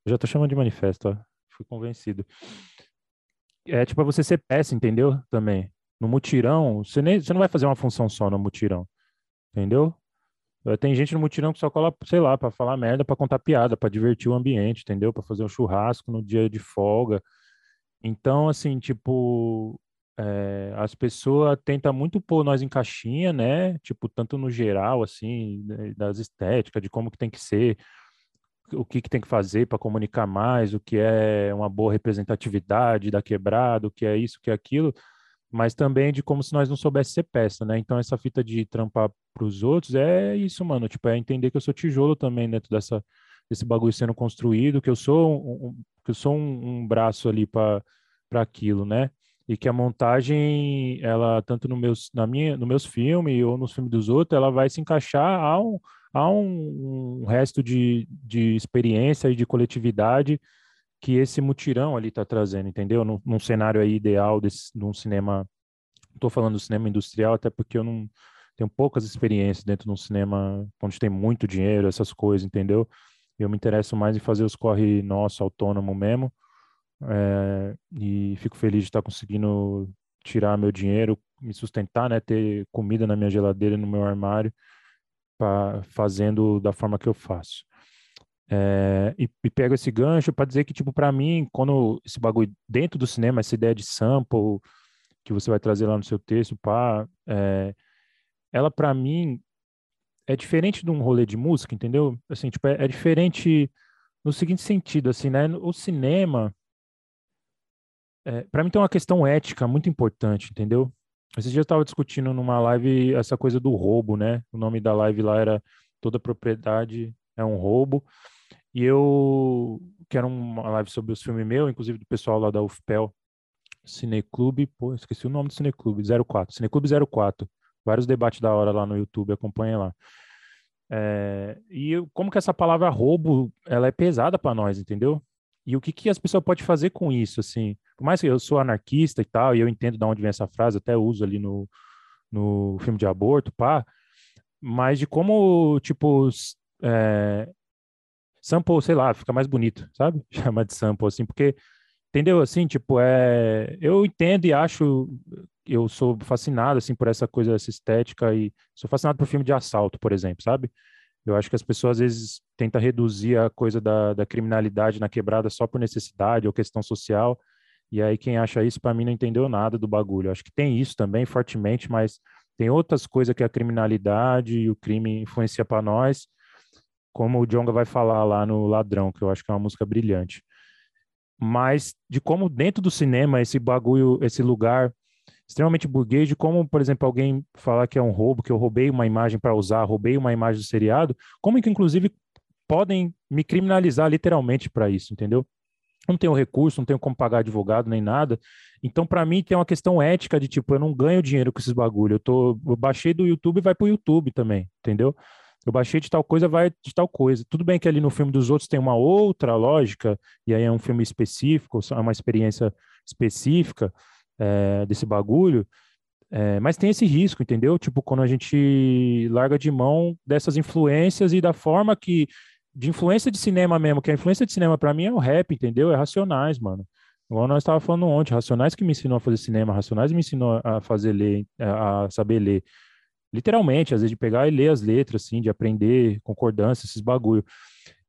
eu já tô chamando de manifesto, ó. Fui convencido. É tipo, você ser peça, entendeu? Também. No mutirão, você, nem, você não vai fazer uma função só no mutirão, entendeu? Tem gente no mutirão que só cola, sei lá, para falar merda, para contar piada, para divertir o ambiente, entendeu? Para fazer um churrasco no dia de folga. Então, assim, tipo, é, as pessoas tentam muito pôr nós em caixinha, né? Tipo, tanto no geral, assim, né, das estéticas, de como que tem que ser, o que, que tem que fazer para comunicar mais, o que é uma boa representatividade da quebrada, o que é isso, o que é aquilo, mas também de como se nós não soubéssemos ser peça, né? Então, essa fita de trampar para os outros é isso, mano. Tipo, é entender que eu sou tijolo também dentro dessa, desse bagulho sendo construído, que eu sou um, que eu sou um, um braço ali para aquilo, né? E que a montagem, ela tanto no meus, na minha, no meus filmes ou nos filmes dos outros, ela vai se encaixar a um, a um, um resto de, de experiência e de coletividade que esse mutirão ali está trazendo, entendeu? Num, num, cenário aí ideal desse, de um cinema, estou falando do cinema industrial até porque eu não tenho poucas experiências dentro de um cinema onde tem muito dinheiro, essas coisas, entendeu? Eu me interesso mais em fazer os corre nosso, autônomo mesmo, é, e fico feliz de estar conseguindo tirar meu dinheiro, me sustentar, né, ter comida na minha geladeira no meu armário, pra, fazendo da forma que eu faço. É, e, e, pego esse gancho para dizer que, tipo, para mim, quando esse bagulho dentro do cinema, essa ideia de sample que você vai trazer lá no seu texto, pá, é, ela para mim é diferente de um rolê de música, entendeu? Assim, tipo, é, é diferente no seguinte sentido, assim, né? O cinema, é, para mim tem uma questão ética muito importante, entendeu? Esse dia eu estava discutindo numa live essa coisa do roubo, né? O nome da live lá era Toda Propriedade é um Roubo. E eu, que era uma live sobre os filmes meu, inclusive do pessoal lá da UFPEL, Cineclube, pô, esqueci o nome do Cineclube, 04, Cineclube 04. Vários debates da hora lá no YouTube, acompanha lá. É, e como que essa palavra roubo, ela é pesada para nós, entendeu? E o que, que as pessoas podem fazer com isso, assim? Por mais que eu sou anarquista e tal, e eu entendo de onde vem essa frase, até uso ali no, no filme de aborto, pá, mas de como, tipo, é, sample, sei lá, fica mais bonito, sabe? Chamar de sample, assim, porque, entendeu? Assim, tipo, é, eu entendo e acho, eu sou fascinado, assim, por essa coisa, essa estética, e sou fascinado por filme de assalto, por exemplo, sabe? Eu acho que as pessoas às vezes tentam reduzir a coisa da, da criminalidade na quebrada só por necessidade ou questão social. E aí quem acha isso, para mim, não entendeu nada do bagulho. Acho que tem isso também fortemente, mas tem outras coisas que a criminalidade e o crime influencia para nós, como o Jonga vai falar lá no Ladrão, que eu acho que é uma música brilhante. Mas de como dentro do cinema esse bagulho, esse lugar extremamente burguês, de como, por exemplo, alguém falar que é um roubo, que eu roubei uma imagem para usar, roubei uma imagem do seriado, como que inclusive podem me criminalizar literalmente para isso, entendeu? Não tenho recurso, não tenho como pagar advogado nem nada. Então, para mim, tem uma questão ética de tipo, eu não ganho dinheiro com esses bagulho. Eu, tô, eu baixei do YouTube e vai pro YouTube também, entendeu? Eu baixei de tal coisa, vai de tal coisa. Tudo bem que ali no filme dos outros tem uma outra lógica, e aí é um filme específico, é uma experiência específica, é, desse bagulho, é, mas tem esse risco, entendeu? Tipo, quando a gente larga de mão dessas influências e da forma que. De influência de cinema mesmo, que a influência de cinema para mim é o rap, entendeu? É Racionais, mano. Igual nós estávamos falando ontem, Racionais que me ensinou a fazer cinema, Racionais me ensinou a fazer ler, a saber ler. Literalmente, às vezes de pegar e ler as letras, assim, de aprender concordância, esses bagulho.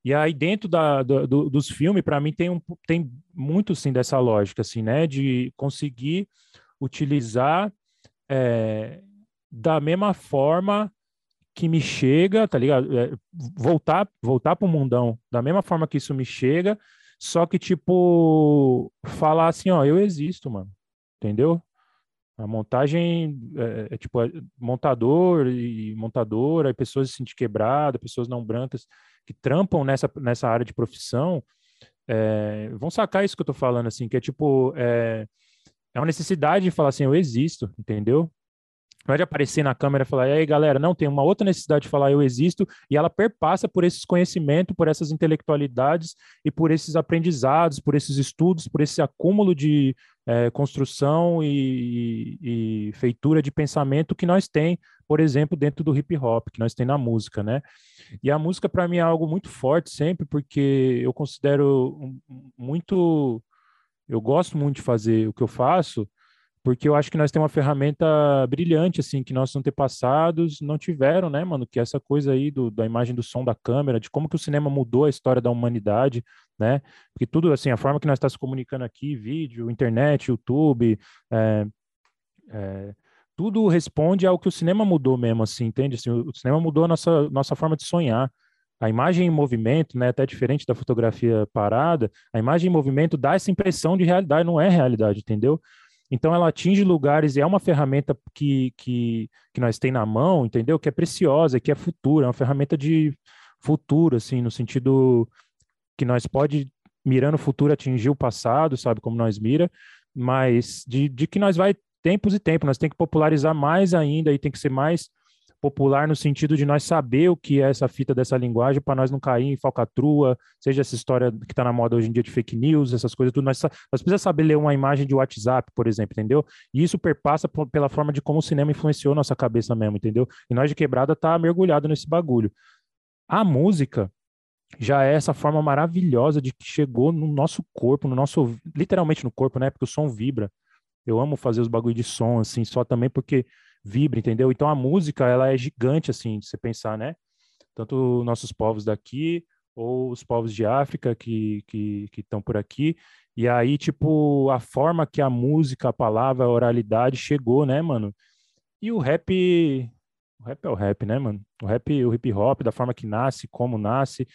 E aí, dentro da, do, dos filmes, para mim, tem, um, tem muito, sim, dessa lógica, assim, né? De conseguir utilizar é, da mesma forma que me chega, tá ligado? É, voltar, voltar para o mundão da mesma forma que isso me chega, só que, tipo, falar assim, ó, eu existo, mano, entendeu? A montagem é, é tipo é, montador e montadora, pessoas se sentir quebradas, pessoas não brancas que trampam nessa, nessa área de profissão é, vão sacar isso que eu tô falando, assim, que é tipo, é, é uma necessidade de falar assim, eu existo, entendeu? Não é de aparecer na câmera e falar, e aí galera, não, tem uma outra necessidade de falar eu existo, e ela perpassa por esses conhecimentos, por essas intelectualidades e por esses aprendizados, por esses estudos, por esse acúmulo de é, construção e, e, e feitura de pensamento que nós tem, por exemplo, dentro do hip hop, que nós tem na música, né? E a música, para mim, é algo muito forte sempre, porque eu considero muito. Eu gosto muito de fazer o que eu faço, porque eu acho que nós temos uma ferramenta brilhante, assim, que nossos antepassados não tiveram, né, mano? Que é essa coisa aí do, da imagem do som da câmera, de como que o cinema mudou a história da humanidade, né? Porque tudo, assim, a forma que nós estamos tá se comunicando aqui, vídeo, internet, YouTube, é, é, tudo responde ao que o cinema mudou mesmo, assim, entende? Assim, o cinema mudou a nossa, nossa forma de sonhar. A imagem em movimento, né, até diferente da fotografia parada, a imagem em movimento dá essa impressão de realidade, não é realidade, entendeu? Então ela atinge lugares e é uma ferramenta que, que, que nós tem na mão, entendeu? Que é preciosa, que é futura, é uma ferramenta de futuro, assim, no sentido que nós pode, mirando o futuro, atingir o passado, sabe, como nós mira, mas de, de que nós vai tempos e tempos. Nós tem que popularizar mais ainda e tem que ser mais popular no sentido de nós saber o que é essa fita dessa linguagem para nós não cair em falcatrua, seja essa história que está na moda hoje em dia de fake news, essas coisas tudo. Nós, nós precisamos saber ler uma imagem de WhatsApp, por exemplo, entendeu? E isso perpassa pela forma de como o cinema influenciou nossa cabeça mesmo, entendeu? E nós de quebrada tá mergulhado nesse bagulho. A música já é essa forma maravilhosa de que chegou no nosso corpo, no nosso literalmente no corpo, né? Porque o som vibra. Eu amo fazer os bagulho de som, assim, só também porque vibra, entendeu? Então a música, ela é gigante, assim, de você pensar, né? Tanto nossos povos daqui, ou os povos de África que estão por aqui. E aí, tipo, a forma que a música, a palavra, a oralidade chegou, né, mano? E o rap. O rap é o rap, né, mano? O rap, o hip hop, da forma que nasce, como nasce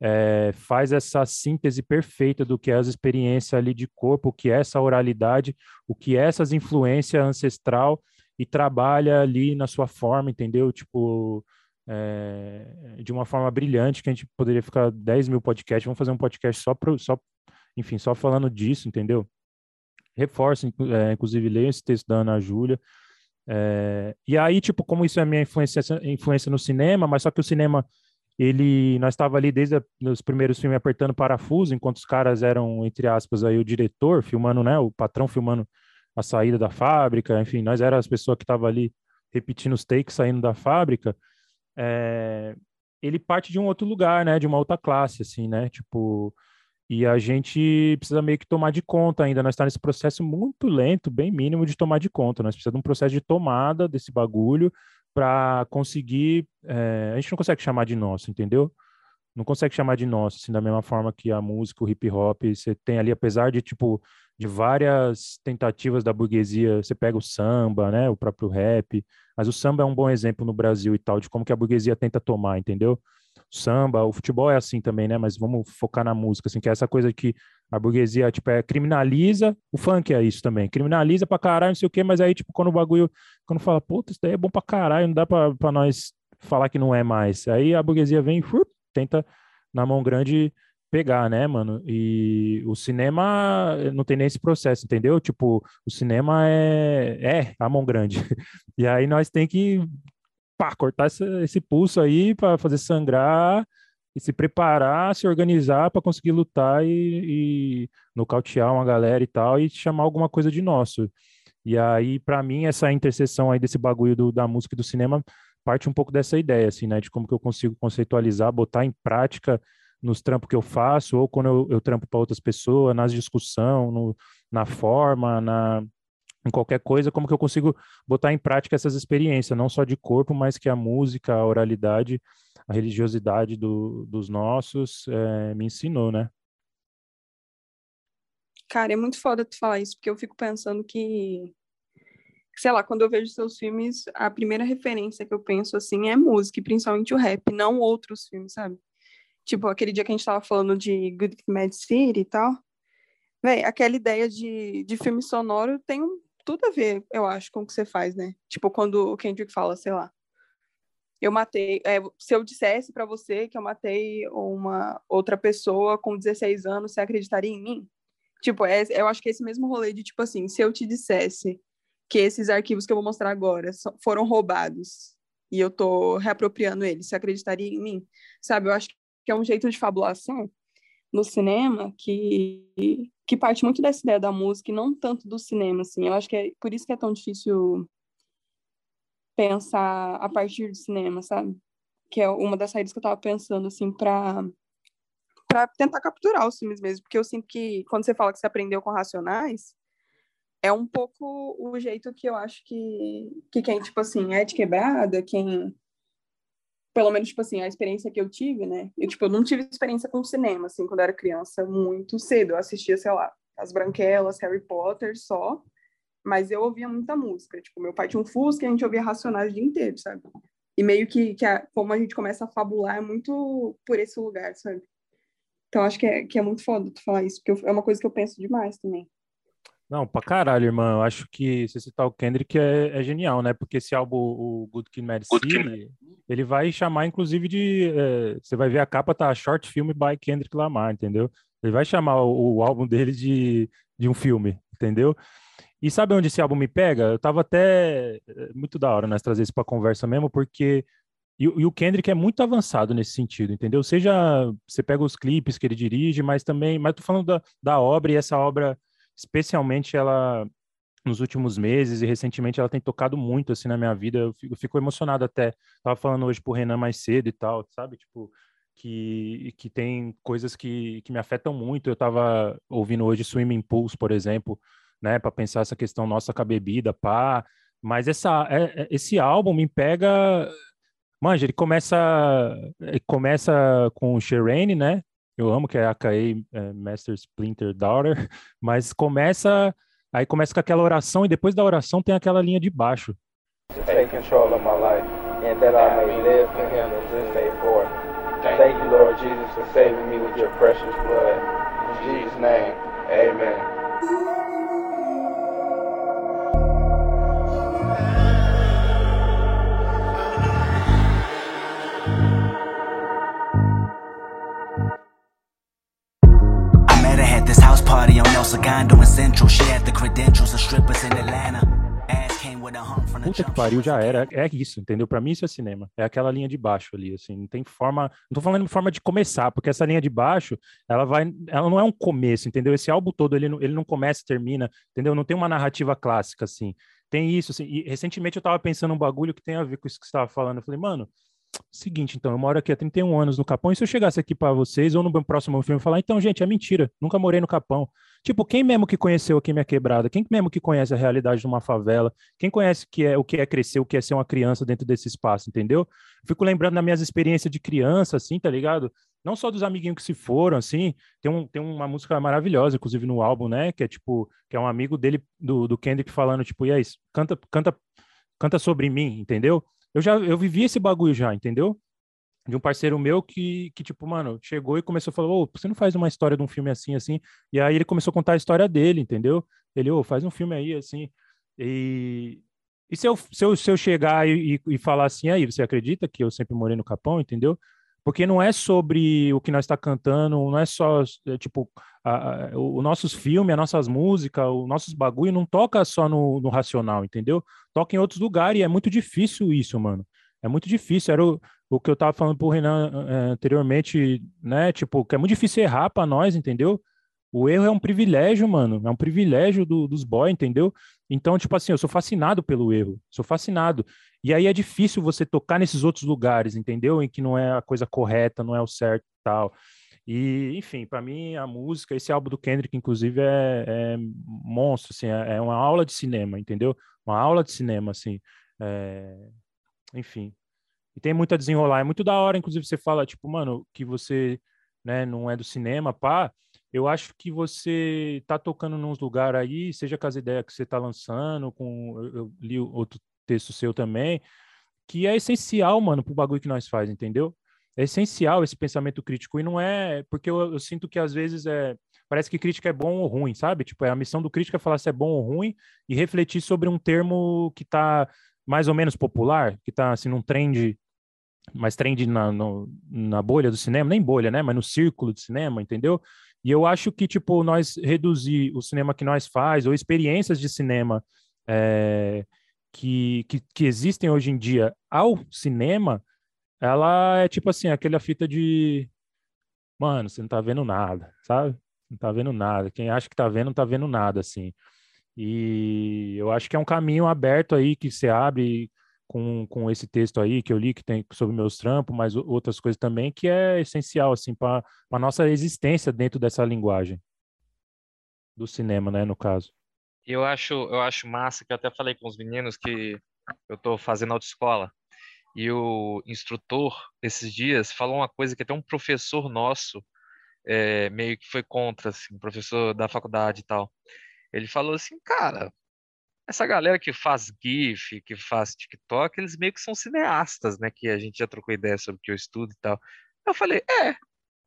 é, faz essa síntese perfeita do que é as experiências ali de corpo, o que é essa oralidade, o que é essas influências ancestral e trabalha ali na sua forma, entendeu? Tipo, é, de uma forma brilhante, que a gente poderia ficar 10 mil podcasts, vamos fazer um podcast só, pro, só enfim, só falando disso, entendeu? Reforço, é, inclusive, leio esse texto da Ana Júlia, é, e aí, tipo, como isso é minha influência, influência no cinema, mas só que o cinema ele nós estava ali desde os primeiros filmes apertando parafuso, enquanto os caras eram entre aspas aí o diretor filmando, né, o patrão filmando a saída da fábrica, enfim, nós era as pessoas que estavam ali repetindo os takes saindo da fábrica. É, ele parte de um outro lugar, né, de uma outra classe, assim, né, tipo e a gente precisa meio que tomar de conta ainda. Nós estamos tá nesse processo muito lento, bem mínimo de tomar de conta. Nós precisamos de um processo de tomada desse bagulho para conseguir. É, a gente não consegue chamar de nosso, entendeu? Não consegue chamar de nosso, assim, da mesma forma que a música, o hip hop, você tem ali, apesar de, tipo, de várias tentativas da burguesia, você pega o samba, né, o próprio rap, mas o samba é um bom exemplo no Brasil e tal, de como que a burguesia tenta tomar, entendeu? O samba, o futebol é assim também, né, mas vamos focar na música, assim, que é essa coisa que a burguesia, tipo, é, criminaliza, o funk é isso também, criminaliza pra caralho, não sei o quê, mas aí, tipo, quando o bagulho, quando fala, puta, isso daí é bom pra caralho, não dá pra, pra nós falar que não é mais. Aí a burguesia vem e tenta, na mão grande, pegar, né, mano? E o cinema não tem nem esse processo, entendeu? Tipo, o cinema é, é a mão grande. E aí nós tem que pá, cortar esse, pulso aí para fazer sangrar e se preparar, se organizar para conseguir lutar e, e nocautear uma galera e tal e chamar alguma coisa de nosso. E aí, para mim, essa interseção aí desse bagulho do, da música e do cinema parte um pouco dessa ideia, assim, né, de como que eu consigo conceitualizar, botar em prática nos trampos que eu faço, ou quando eu, eu trampo para outras pessoas, nas discussão, na forma, na, em qualquer coisa, como que eu consigo botar em prática essas experiências, não só de corpo, mas que a música, a oralidade, a religiosidade do, dos nossos é, me ensinou, né? Cara, é muito foda tu falar isso, porque eu fico pensando que, sei lá, quando eu vejo seus filmes, a primeira referência que eu penso, assim, é música, principalmente o rap, não outros filmes, sabe? Tipo, aquele dia que a gente tava falando de Good Mad City e tal. Véi, aquela ideia de, de filme sonoro tem tudo a ver, eu acho, com o que você faz, né? Tipo, quando o Kendrick fala, sei lá, eu matei. É, se eu dissesse para você que eu matei uma outra pessoa com 16 anos, você acreditaria em mim? Tipo, é, eu acho que é esse mesmo rolê de, tipo assim, se eu te dissesse que esses arquivos que eu vou mostrar agora foram roubados e eu tô reapropriando eles, você acreditaria em mim? Sabe, eu acho que é um jeito de fabulação no cinema que, que parte muito dessa ideia da música e não tanto do cinema, assim. Eu acho que é por isso que é tão difícil pensar a partir do cinema, sabe? Que é uma das saídas que eu tava pensando, assim, para para tentar capturar os filmes mesmo, porque eu sinto que quando você fala que você aprendeu com Racionais, é um pouco o jeito que eu acho que, que quem, tipo assim, é de quebrada, quem pelo menos, tipo assim, a experiência que eu tive, né? Eu, tipo, não tive experiência com cinema, assim, quando eu era criança, muito cedo. Eu assistia, sei lá, As Branquelas, Harry Potter só, mas eu ouvia muita música. Tipo, meu pai tinha um Fusca e a gente ouvia Racionais o dia inteiro, sabe? E meio que, que a, como a gente começa a fabular é muito por esse lugar, sabe? Então, acho que é, que é muito foda tu falar isso, porque eu, é uma coisa que eu penso demais também. Não, pra caralho, irmão. Eu acho que se citar o Kendrick é, é genial, né? Porque esse álbum, o Good Kid, Mad City, ele vai chamar, inclusive, de. É, você vai ver a capa, tá Short Film by Kendrick Lamar, entendeu? Ele vai chamar o, o, álbum dele de, de um filme, entendeu? E sabe onde esse álbum me pega? Eu tava até. É, muito da hora nós trazer isso pra conversa mesmo, porque. E, e o Kendrick é muito avançado nesse sentido, entendeu? Seja. Você pega os clipes que ele dirige, mas também. Mas tô falando da, da obra e essa obra especialmente ela nos últimos meses e recentemente ela tem tocado muito assim na minha vida. Eu fico, eu fico emocionado até. Tava falando hoje pro Renan mais cedo e tal, sabe? Tipo, que, que tem coisas que, que me afetam muito. Eu tava ouvindo hoje Swimming Pools, por exemplo, né, para pensar essa questão nossa com a bebida, pá. Mas essa, é, é, esse álbum me pega. Manja, ele começa, ele começa com o Shireen, né? Eu amo que é a KA é, Master Splinter Daughter, mas começa aí começa com aquela oração e depois da oração tem aquela linha de baixo. Take control of my life and that I may live for him this day forth. Thank you, Lord Jesus, for saving me with your precious blood. In Jesus' name, amen. Party on El Segundo in Central. She had the credentials of strippers in Atlanta. Puta que pariu, já era. É isso, entendeu? Para mim isso é cinema. É aquela linha de baixo ali, assim. Não tem forma. Não tô falando de forma de começar, porque essa linha de baixo, ela vai. Ela não é um começo, entendeu? Esse álbum todo, ele não, ele não começa e termina, entendeu? Não tem uma narrativa clássica, assim. Tem isso, assim. E recentemente eu tava pensando um bagulho que tem a ver com isso que você tava falando. Eu falei, mano, seguinte, então, eu moro aqui há 31 anos no Capão, e se eu chegasse aqui para vocês, ou no próximo filme, falar, então, gente, é mentira, nunca morei no Capão. Tipo, quem mesmo que conheceu aqui minha quebrada? Quem mesmo que conhece a realidade de uma favela? Quem conhece que é, o que é crescer, o que é ser uma criança dentro desse espaço, entendeu? Fico lembrando das minhas experiências de criança, assim, tá ligado? Não só dos amiguinhos que se foram, assim, tem, um, tem uma música maravilhosa, inclusive no álbum, né, que é tipo, que é um amigo dele, do, do Kendrick, falando, tipo, e aí, canta, canta, canta sobre mim, entendeu? Eu já eu vivi esse bagulho já, entendeu? De um parceiro meu que, que tipo, mano, chegou e começou a falar, ô, você não faz uma história de um filme assim, assim? E aí ele começou a contar a história dele, entendeu? Ele, ô, faz um filme aí, assim. E, e se eu, se eu, se eu chegar e, e, e falar assim, aí, você acredita que eu sempre morei no Capão, entendeu? Porque não é sobre o que nós está cantando, não é só, é, tipo, a, a, os nossos filmes, as nossas músicas, os nossos bagulho não toca só no, no racional, entendeu? Toca em outros lugares e é muito difícil isso, mano. É muito difícil. Era o, o que eu tava falando pro Renan é, anteriormente, né? Tipo, que é muito difícil errar para nós, entendeu? O erro é um privilégio, mano. É um privilégio do, dos boys, entendeu? Então, tipo assim, eu sou fascinado pelo erro. Sou fascinado. E aí é difícil você tocar nesses outros lugares, entendeu? Em que não é a coisa correta, não é o certo tal. E, enfim, para mim, a música, esse álbum do Kendrick, inclusive, é, é monstro, assim, é, é, uma aula de cinema, entendeu? Uma aula de cinema, assim. É... Enfim. E tem muito a desenrolar. É muito da hora, inclusive, você fala, tipo, mano, que você né, não é do cinema, pá. Eu acho que você tá tocando nos lugares aí, seja com as ideias que você tá lançando, com eu, eu li outro texto seu também, que é essencial, mano, pro bagulho que nós faz, entendeu? é essencial esse pensamento crítico e não é porque eu, eu, sinto que às vezes é parece que crítica é bom ou ruim, sabe? Tipo, é a missão do crítico é falar se é bom ou ruim e refletir sobre um termo que está mais ou menos popular, que está assim num trend mais trend na, no, na bolha do cinema, nem bolha, né? Mas no círculo de cinema, entendeu? E eu acho que, tipo, nós reduzir o cinema que nós faz, ou experiências de cinema é, que, que, que existem hoje em dia ao cinema, ela é tipo assim, aquela fita de. Mano, você não tá vendo nada, sabe? Não tá vendo nada. Quem acha que tá vendo, não tá vendo nada, assim. E eu acho que é um caminho aberto aí que você abre com, com esse texto aí que eu li, que tem sobre meus trampos, mas outras coisas também, que é essencial, assim, para a nossa existência dentro dessa linguagem do cinema, né, no caso. Eu acho, eu acho massa, que eu até falei com os meninos que eu tô fazendo autoescola. E o instrutor, esses dias, falou uma coisa que até um professor nosso é, meio que foi contra, assim, professor da faculdade e tal. Ele falou assim, cara, essa galera que faz GIF, que faz TikTok, eles meio que são cineastas, né? Que a gente já trocou ideia sobre o que eu estudo e tal. Eu falei, é,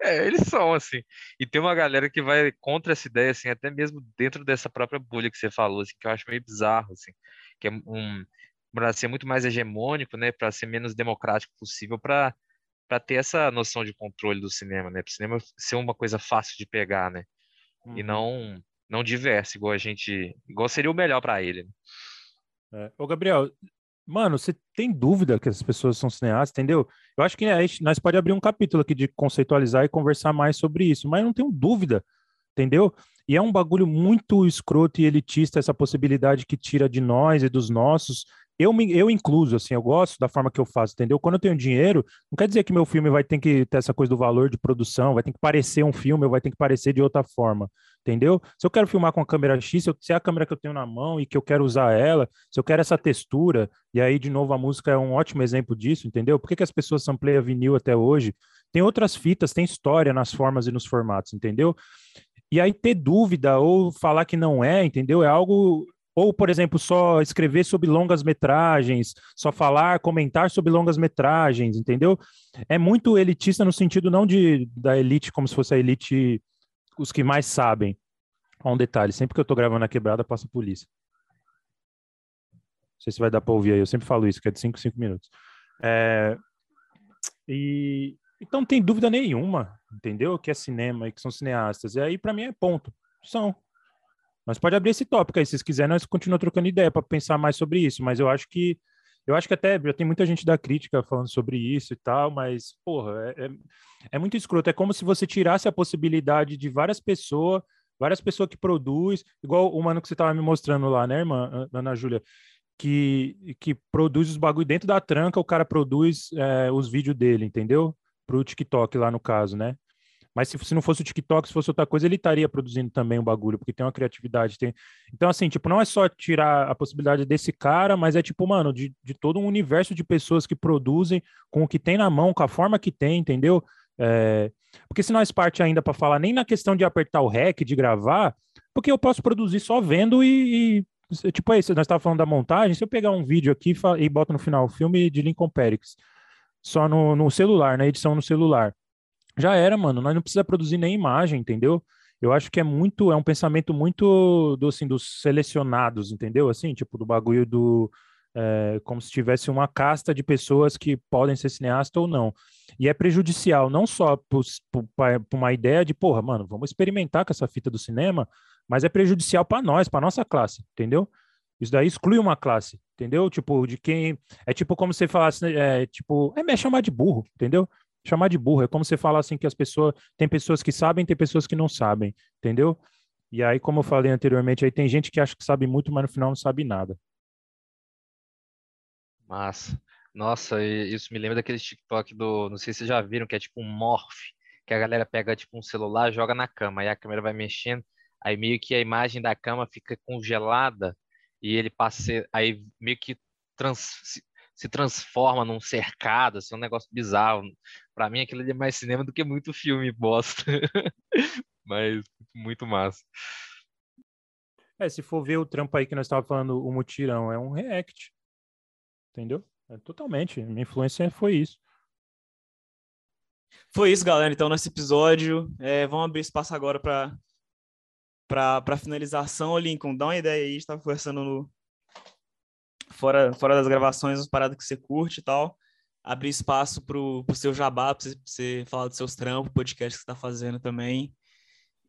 é, eles são, assim. E tem uma galera que vai contra essa ideia, assim, até mesmo dentro dessa própria bolha que você falou, assim, que eu acho meio bizarro, assim. Que é um, para ser muito mais hegemônico, né, para ser menos democrático possível, para para ter essa noção de controle do cinema, né, para o cinema ser uma coisa fácil de pegar, né, uhum. e não não diverso, igual a gente, igual seria o melhor para ele. Né? É. Ô, Gabriel, mano, você tem dúvida que as pessoas são cineastas, entendeu? Eu acho que né, nós pode abrir um capítulo aqui de conceitualizar e conversar mais sobre isso, mas eu não tenho dúvida, entendeu? E é um bagulho muito escroto e elitista essa possibilidade que tira de nós e dos nossos eu, me, eu incluso, assim, eu gosto da forma que eu faço, entendeu? Quando eu tenho dinheiro, não quer dizer que meu filme vai ter que ter essa coisa do valor de produção, vai ter que parecer um filme, vai ter que parecer de outra forma, entendeu? Se eu quero filmar com a câmera X, se, é a câmera que eu tenho na mão e que eu quero usar ela, se eu quero essa textura, e aí, de novo, a música é um ótimo exemplo disso, entendeu? Por que, que as pessoas sampleiam vinil até hoje? Tem outras fitas, tem história nas formas e nos formatos, entendeu? E aí ter dúvida ou falar que não é, entendeu? É algo ou, por exemplo, só escrever sobre longas metragens, só falar, comentar sobre longas metragens, entendeu? É muito elitista no sentido não de da elite como se fosse a elite os que mais sabem. Ó, um detalhe, sempre que eu tô gravando na quebrada, passa a polícia. Não sei se vai dar para ouvir aí, eu sempre falo isso, que é de 5 5 minutos. É... E então não tem dúvida nenhuma, entendeu? Que é cinema e que são cineastas. E aí, para mim, é ponto. São. Mas pode abrir esse tópico aí, se vocês quiserem, nós continuamos trocando ideia para pensar mais sobre isso. Mas eu acho que eu acho que até já tem muita gente da crítica falando sobre isso e tal, mas, porra, é, é, é muito escroto. É como se você tirasse a possibilidade de várias pessoas, várias pessoas que produzem, igual o mano que você estava me mostrando lá, né, irmã, Ana Júlia? que, que produz os bagulho dentro da tranca, o cara produz é, os vídeos dele, entendeu? Pro TikTok lá no caso, né? Mas se, se não fosse o TikTok, se fosse outra coisa, ele estaria produzindo também o um bagulho, porque tem uma criatividade. Tem... Então, assim, tipo, não é só tirar a possibilidade desse cara, mas é tipo, mano, de, de todo um universo de pessoas que produzem com o que tem na mão, com a forma que tem, entendeu? É... Porque se nós parte ainda para falar nem na questão de apertar o REC, de gravar, porque eu posso produzir só vendo e, e tipo, aí, nós estávamos falando da montagem, se eu pegar um vídeo aqui e boto no final o filme de Lincoln Perix, só no, no celular, na edição no celular, já era, mano. Nós não precisa produzir nem imagem, entendeu? Eu acho que é muito, é um pensamento muito do, assim, dos selecionados, entendeu? Assim, tipo, do bagulho do. É, como se tivesse uma casta de pessoas que podem ser cineastas ou não. E é prejudicial, não só para uma ideia de, porra, mano, vamos experimentar com essa fita do cinema, mas é prejudicial para nós, para nossa classe, entendeu? Isso daí exclui uma classe, entendeu? Tipo, de quem. É tipo como você falasse, é, tipo, é me chamar de burro, entendeu? Chamar de burro. É como você fala assim que as pessoas. Tem pessoas que sabem, tem pessoas que não sabem, entendeu? E aí, como eu falei anteriormente, aí tem gente que acha que sabe muito, mas no final não sabe nada. Massa. Nossa, isso me lembra daquele TikTok do. Não sei se vocês já viram, que é tipo um morph, que a galera pega tipo um celular, joga na cama, aí a câmera vai mexendo, aí meio que a imagem da cama fica congelada e ele passa. Aí meio que trans, se transforma num cercado, assim, um negócio bizarro. Para mim, aquilo ali é mais cinema do que muito filme bosta. Mas muito massa. É, se for ver o trampo aí que nós estávamos falando, o mutirão, é um react. Entendeu? É, totalmente. Minha influência foi isso. Foi isso, galera. Então, nesse episódio, é, vamos abrir espaço agora para para finalização. Lincoln, dá uma ideia aí. Estava conversando no, fora, fora das gravações, as paradas que você curte e tal, abrir espaço pro, pro seu jabá, pra você, pra você falar dos seus trampos, podcast que você tá fazendo também,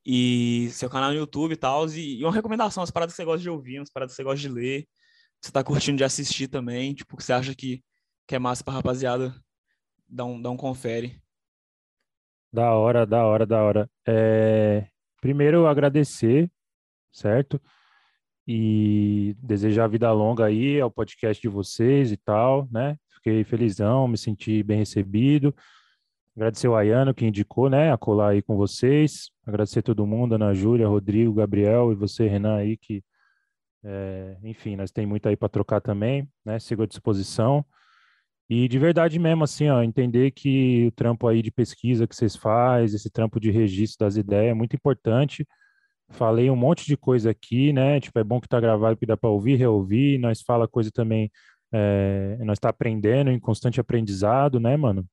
e seu canal no YouTube e tal, e, e, uma recomendação, as paradas que você gosta de ouvir, as paradas que você gosta de ler, que você tá curtindo de assistir também, tipo, que você acha que, que é massa pra rapaziada, dá um, dá um confere. Da hora, da hora, da hora. É... Primeiro, agradecer, certo? E desejar vida longa aí ao podcast de vocês e tal, né? Fiquei felizão, me senti bem recebido. Agradecer o Ayano que indicou, né, a colar aí com vocês. Agradecer todo mundo, Ana Júlia, Rodrigo, Gabriel e você, Renan, aí, que, é, enfim, nós tem muito aí para trocar também, né? Sigo à disposição. E de verdade mesmo, assim, ó, entender que o trampo aí de pesquisa que vocês fazem, esse trampo de registro das ideias é muito importante Falei um monte de coisa aqui, né? Tipo, é bom que tá gravado, que dá para ouvir, reouvir. Nós fala coisa também, é, nós está aprendendo, em constante aprendizado, né, mano?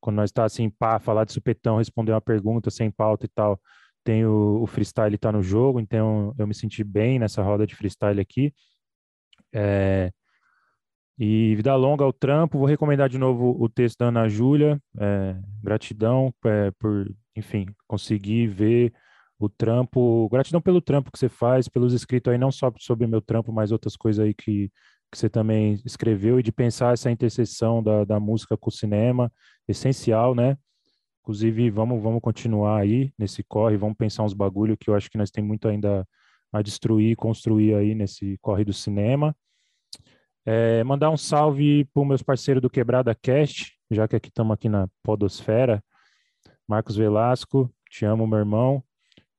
Quando nós está assim, pá, falar de supetão, responder uma pergunta sem pauta e tal, tem o, o freestyle tá no jogo, então eu me senti bem nessa roda de freestyle aqui. É, e vida longa ao trampo, vou recomendar de novo o texto da Ana Júlia, é, gratidão é, por, enfim, conseguir ver o trampo, gratidão pelo trampo que você faz, pelos escritos aí, não só sobre meu trampo, mas outras coisas aí que, que você também escreveu, e de pensar essa interseção da, da música com o cinema, essencial, né? Inclusive, vamos, vamos continuar aí nesse corre, vamos pensar uns bagulho que eu acho que nós temos muito ainda a destruir, construir aí nesse corre do cinema. É, mandar um salve para meus parceiros do Quebrada Cast, já que aqui estamos aqui na Podosfera. Marcos Velasco, te amo, meu irmão.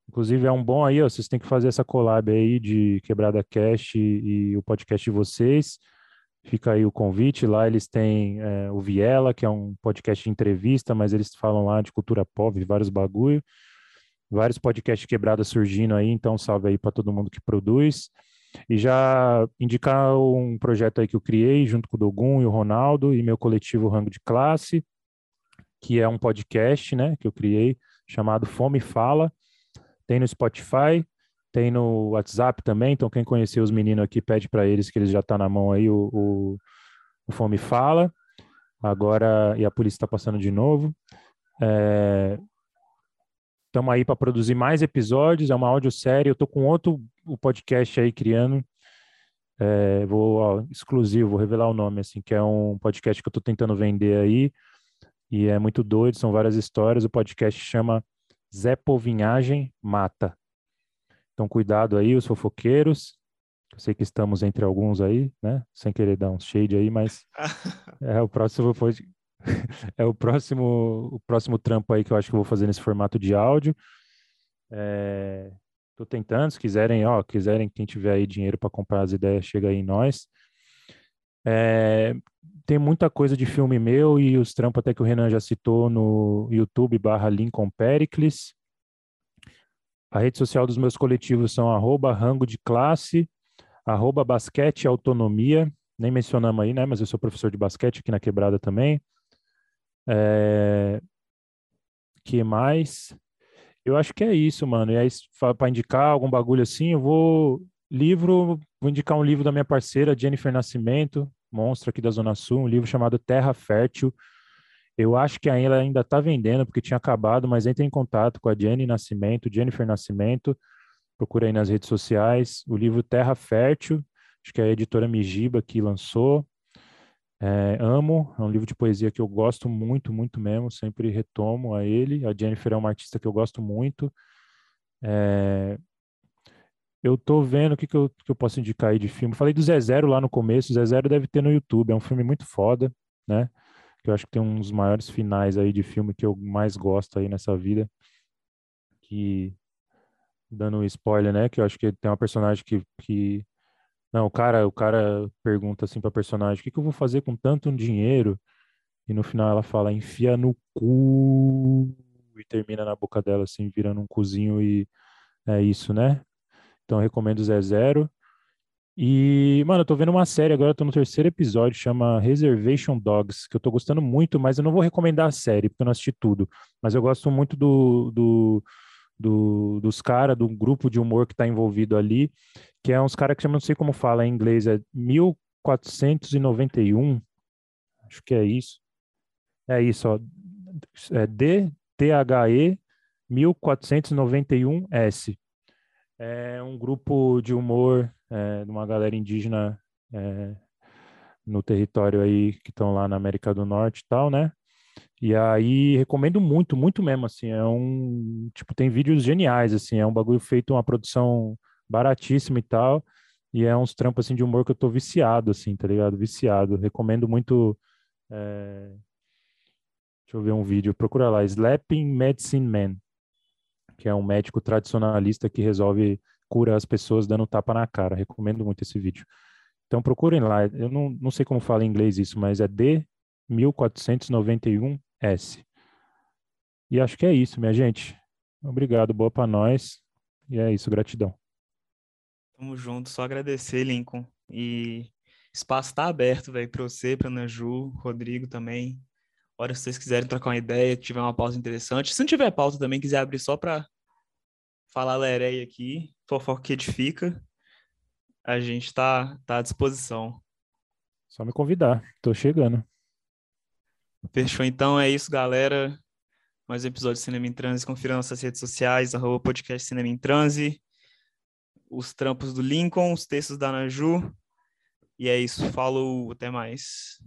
Inclusive, é um bom aí, ó, vocês têm que fazer essa collab aí de Quebrada Cast e, e o podcast de vocês. Fica aí o convite. Lá eles têm é, o Viela, que é um podcast de entrevista, mas eles falam lá de cultura pop, vários bagulho. Vários podcasts quebrada surgindo aí, então salve aí para todo mundo que produz. E já indicar um projeto aí que eu criei junto com o Dogum e o Ronaldo e meu coletivo Rango de Classe, que é um podcast, né, que eu criei chamado Fome Fala tem no Spotify, tem no WhatsApp também. Então, quem conhecer os meninos aqui, pede para eles que eles já tá na mão aí o, o, o Fome Fala. Agora, e a polícia está passando de novo. Estamos é, aí para produzir mais episódios. É uma audiosérie. Eu estou com outro o podcast aí criando. É, vou ó, exclusivo, vou revelar o nome, assim, que é um podcast que eu estou tentando vender aí. E é muito doido, são várias histórias. O podcast chama Zé Povinhagem mata. Então, cuidado aí, os fofoqueiros. Eu sei que estamos entre alguns aí, né? Sem querer dar um shade aí, mas é o próximo é o próximo o próximo trampo aí que eu acho que eu vou fazer nesse formato de áudio. É, tô tentando, se quiserem, ó, quiserem quem tiver aí dinheiro para comprar as ideias, chega aí em nós. É, tem muita coisa de filme meu e os trampos até que o Renan já citou no YouTube barra Lincoln Pericles. A rede social dos meus coletivos são arroba rango de classe, arroba basquete autonomia, nem mencionamos aí, né? Mas eu sou professor de basquete aqui na Quebrada também. É... que mais? Eu acho que é isso, mano. E aí, para indicar algum bagulho assim, eu vou. Livro, vou indicar um livro da minha parceira, Jennifer Nascimento, monstro aqui da Zona Sul, um livro chamado Terra Fértil. Eu acho que ainda ainda está vendendo, porque tinha acabado, mas entre em contato com a Jenny Nascimento, Jennifer Nascimento, procura aí nas redes sociais. O livro Terra Fértil, acho que é a editora Mijiba que lançou. É, amo, é um livro de poesia que eu gosto muito, muito mesmo, sempre retomo a ele. A Jennifer é uma artista que eu gosto muito. É, eu tô vendo o que, que, eu, que eu posso indicar aí de filme. Falei do Zé Zero lá no começo, Zé Zero deve ter no YouTube, é um filme muito foda, né? Que eu acho que tem um dos maiores finais aí de filme que eu mais gosto aí nessa vida. Que dando um spoiler, né? Que eu acho que tem uma personagem que, que... não, o cara, o cara pergunta assim para personagem: "O que, que eu vou fazer com tanto dinheiro?" E no final ela fala: "Enfia no cu." E termina na boca dela assim, virando um cozinho e é isso, né? Então recomendo Zé Zero. E, mano, eu tô vendo uma série agora, tô no terceiro episódio, chama Reservation Dogs, que eu tô gostando muito, mas eu não vou recomendar a série, porque eu não assisti tudo. Mas eu gosto muito do, do do, dos caras, do grupo de humor que está envolvido ali, que é uns caras que eu não sei como fala em inglês, é 1491, acho que é isso. É isso, ó. É D-T-H-E 1491S. É um grupo de humor é, de uma galera indígena é, no território aí que estão lá na América do Norte e tal, né? E aí recomendo muito, muito mesmo, assim, é um, tipo, tem vídeos geniais, assim, é um bagulho feito uma produção baratíssima e tal, e é uns trampos, assim, de humor que eu tô viciado, assim, tá ligado? Viciado, recomendo muito, é... deixa eu ver um vídeo, procura lá, Slapping Medicine Man, que é um médico tradicionalista que resolve, cura as pessoas dando tapa na cara, recomendo muito esse vídeo. Então procurem lá, eu não, não sei como fala em inglês isso, mas é D 1491 S. E acho que é isso, minha gente. Obrigado, boa para nós. E é isso, gratidão. Tamo junto, só agradecer, Lincoln. E espaço tá aberto, velho, para você, para Nanju, Rodrigo também. Hora se vocês quiserem trocar uma ideia, tiver uma pauta interessante. Se não tiver pauta também, quiser abrir só para falar lereia aqui, fofoca que edifica, a gente tá, tá à disposição. Só me convidar, tô chegando. Fechou, então é isso, galera. Mais um episódio de Cinema em Transe. Confira nossas redes sociais, arroba podcast Cinema em Transe. Os trampos do Lincoln, os textos da Naju. E é isso. Falou, até mais.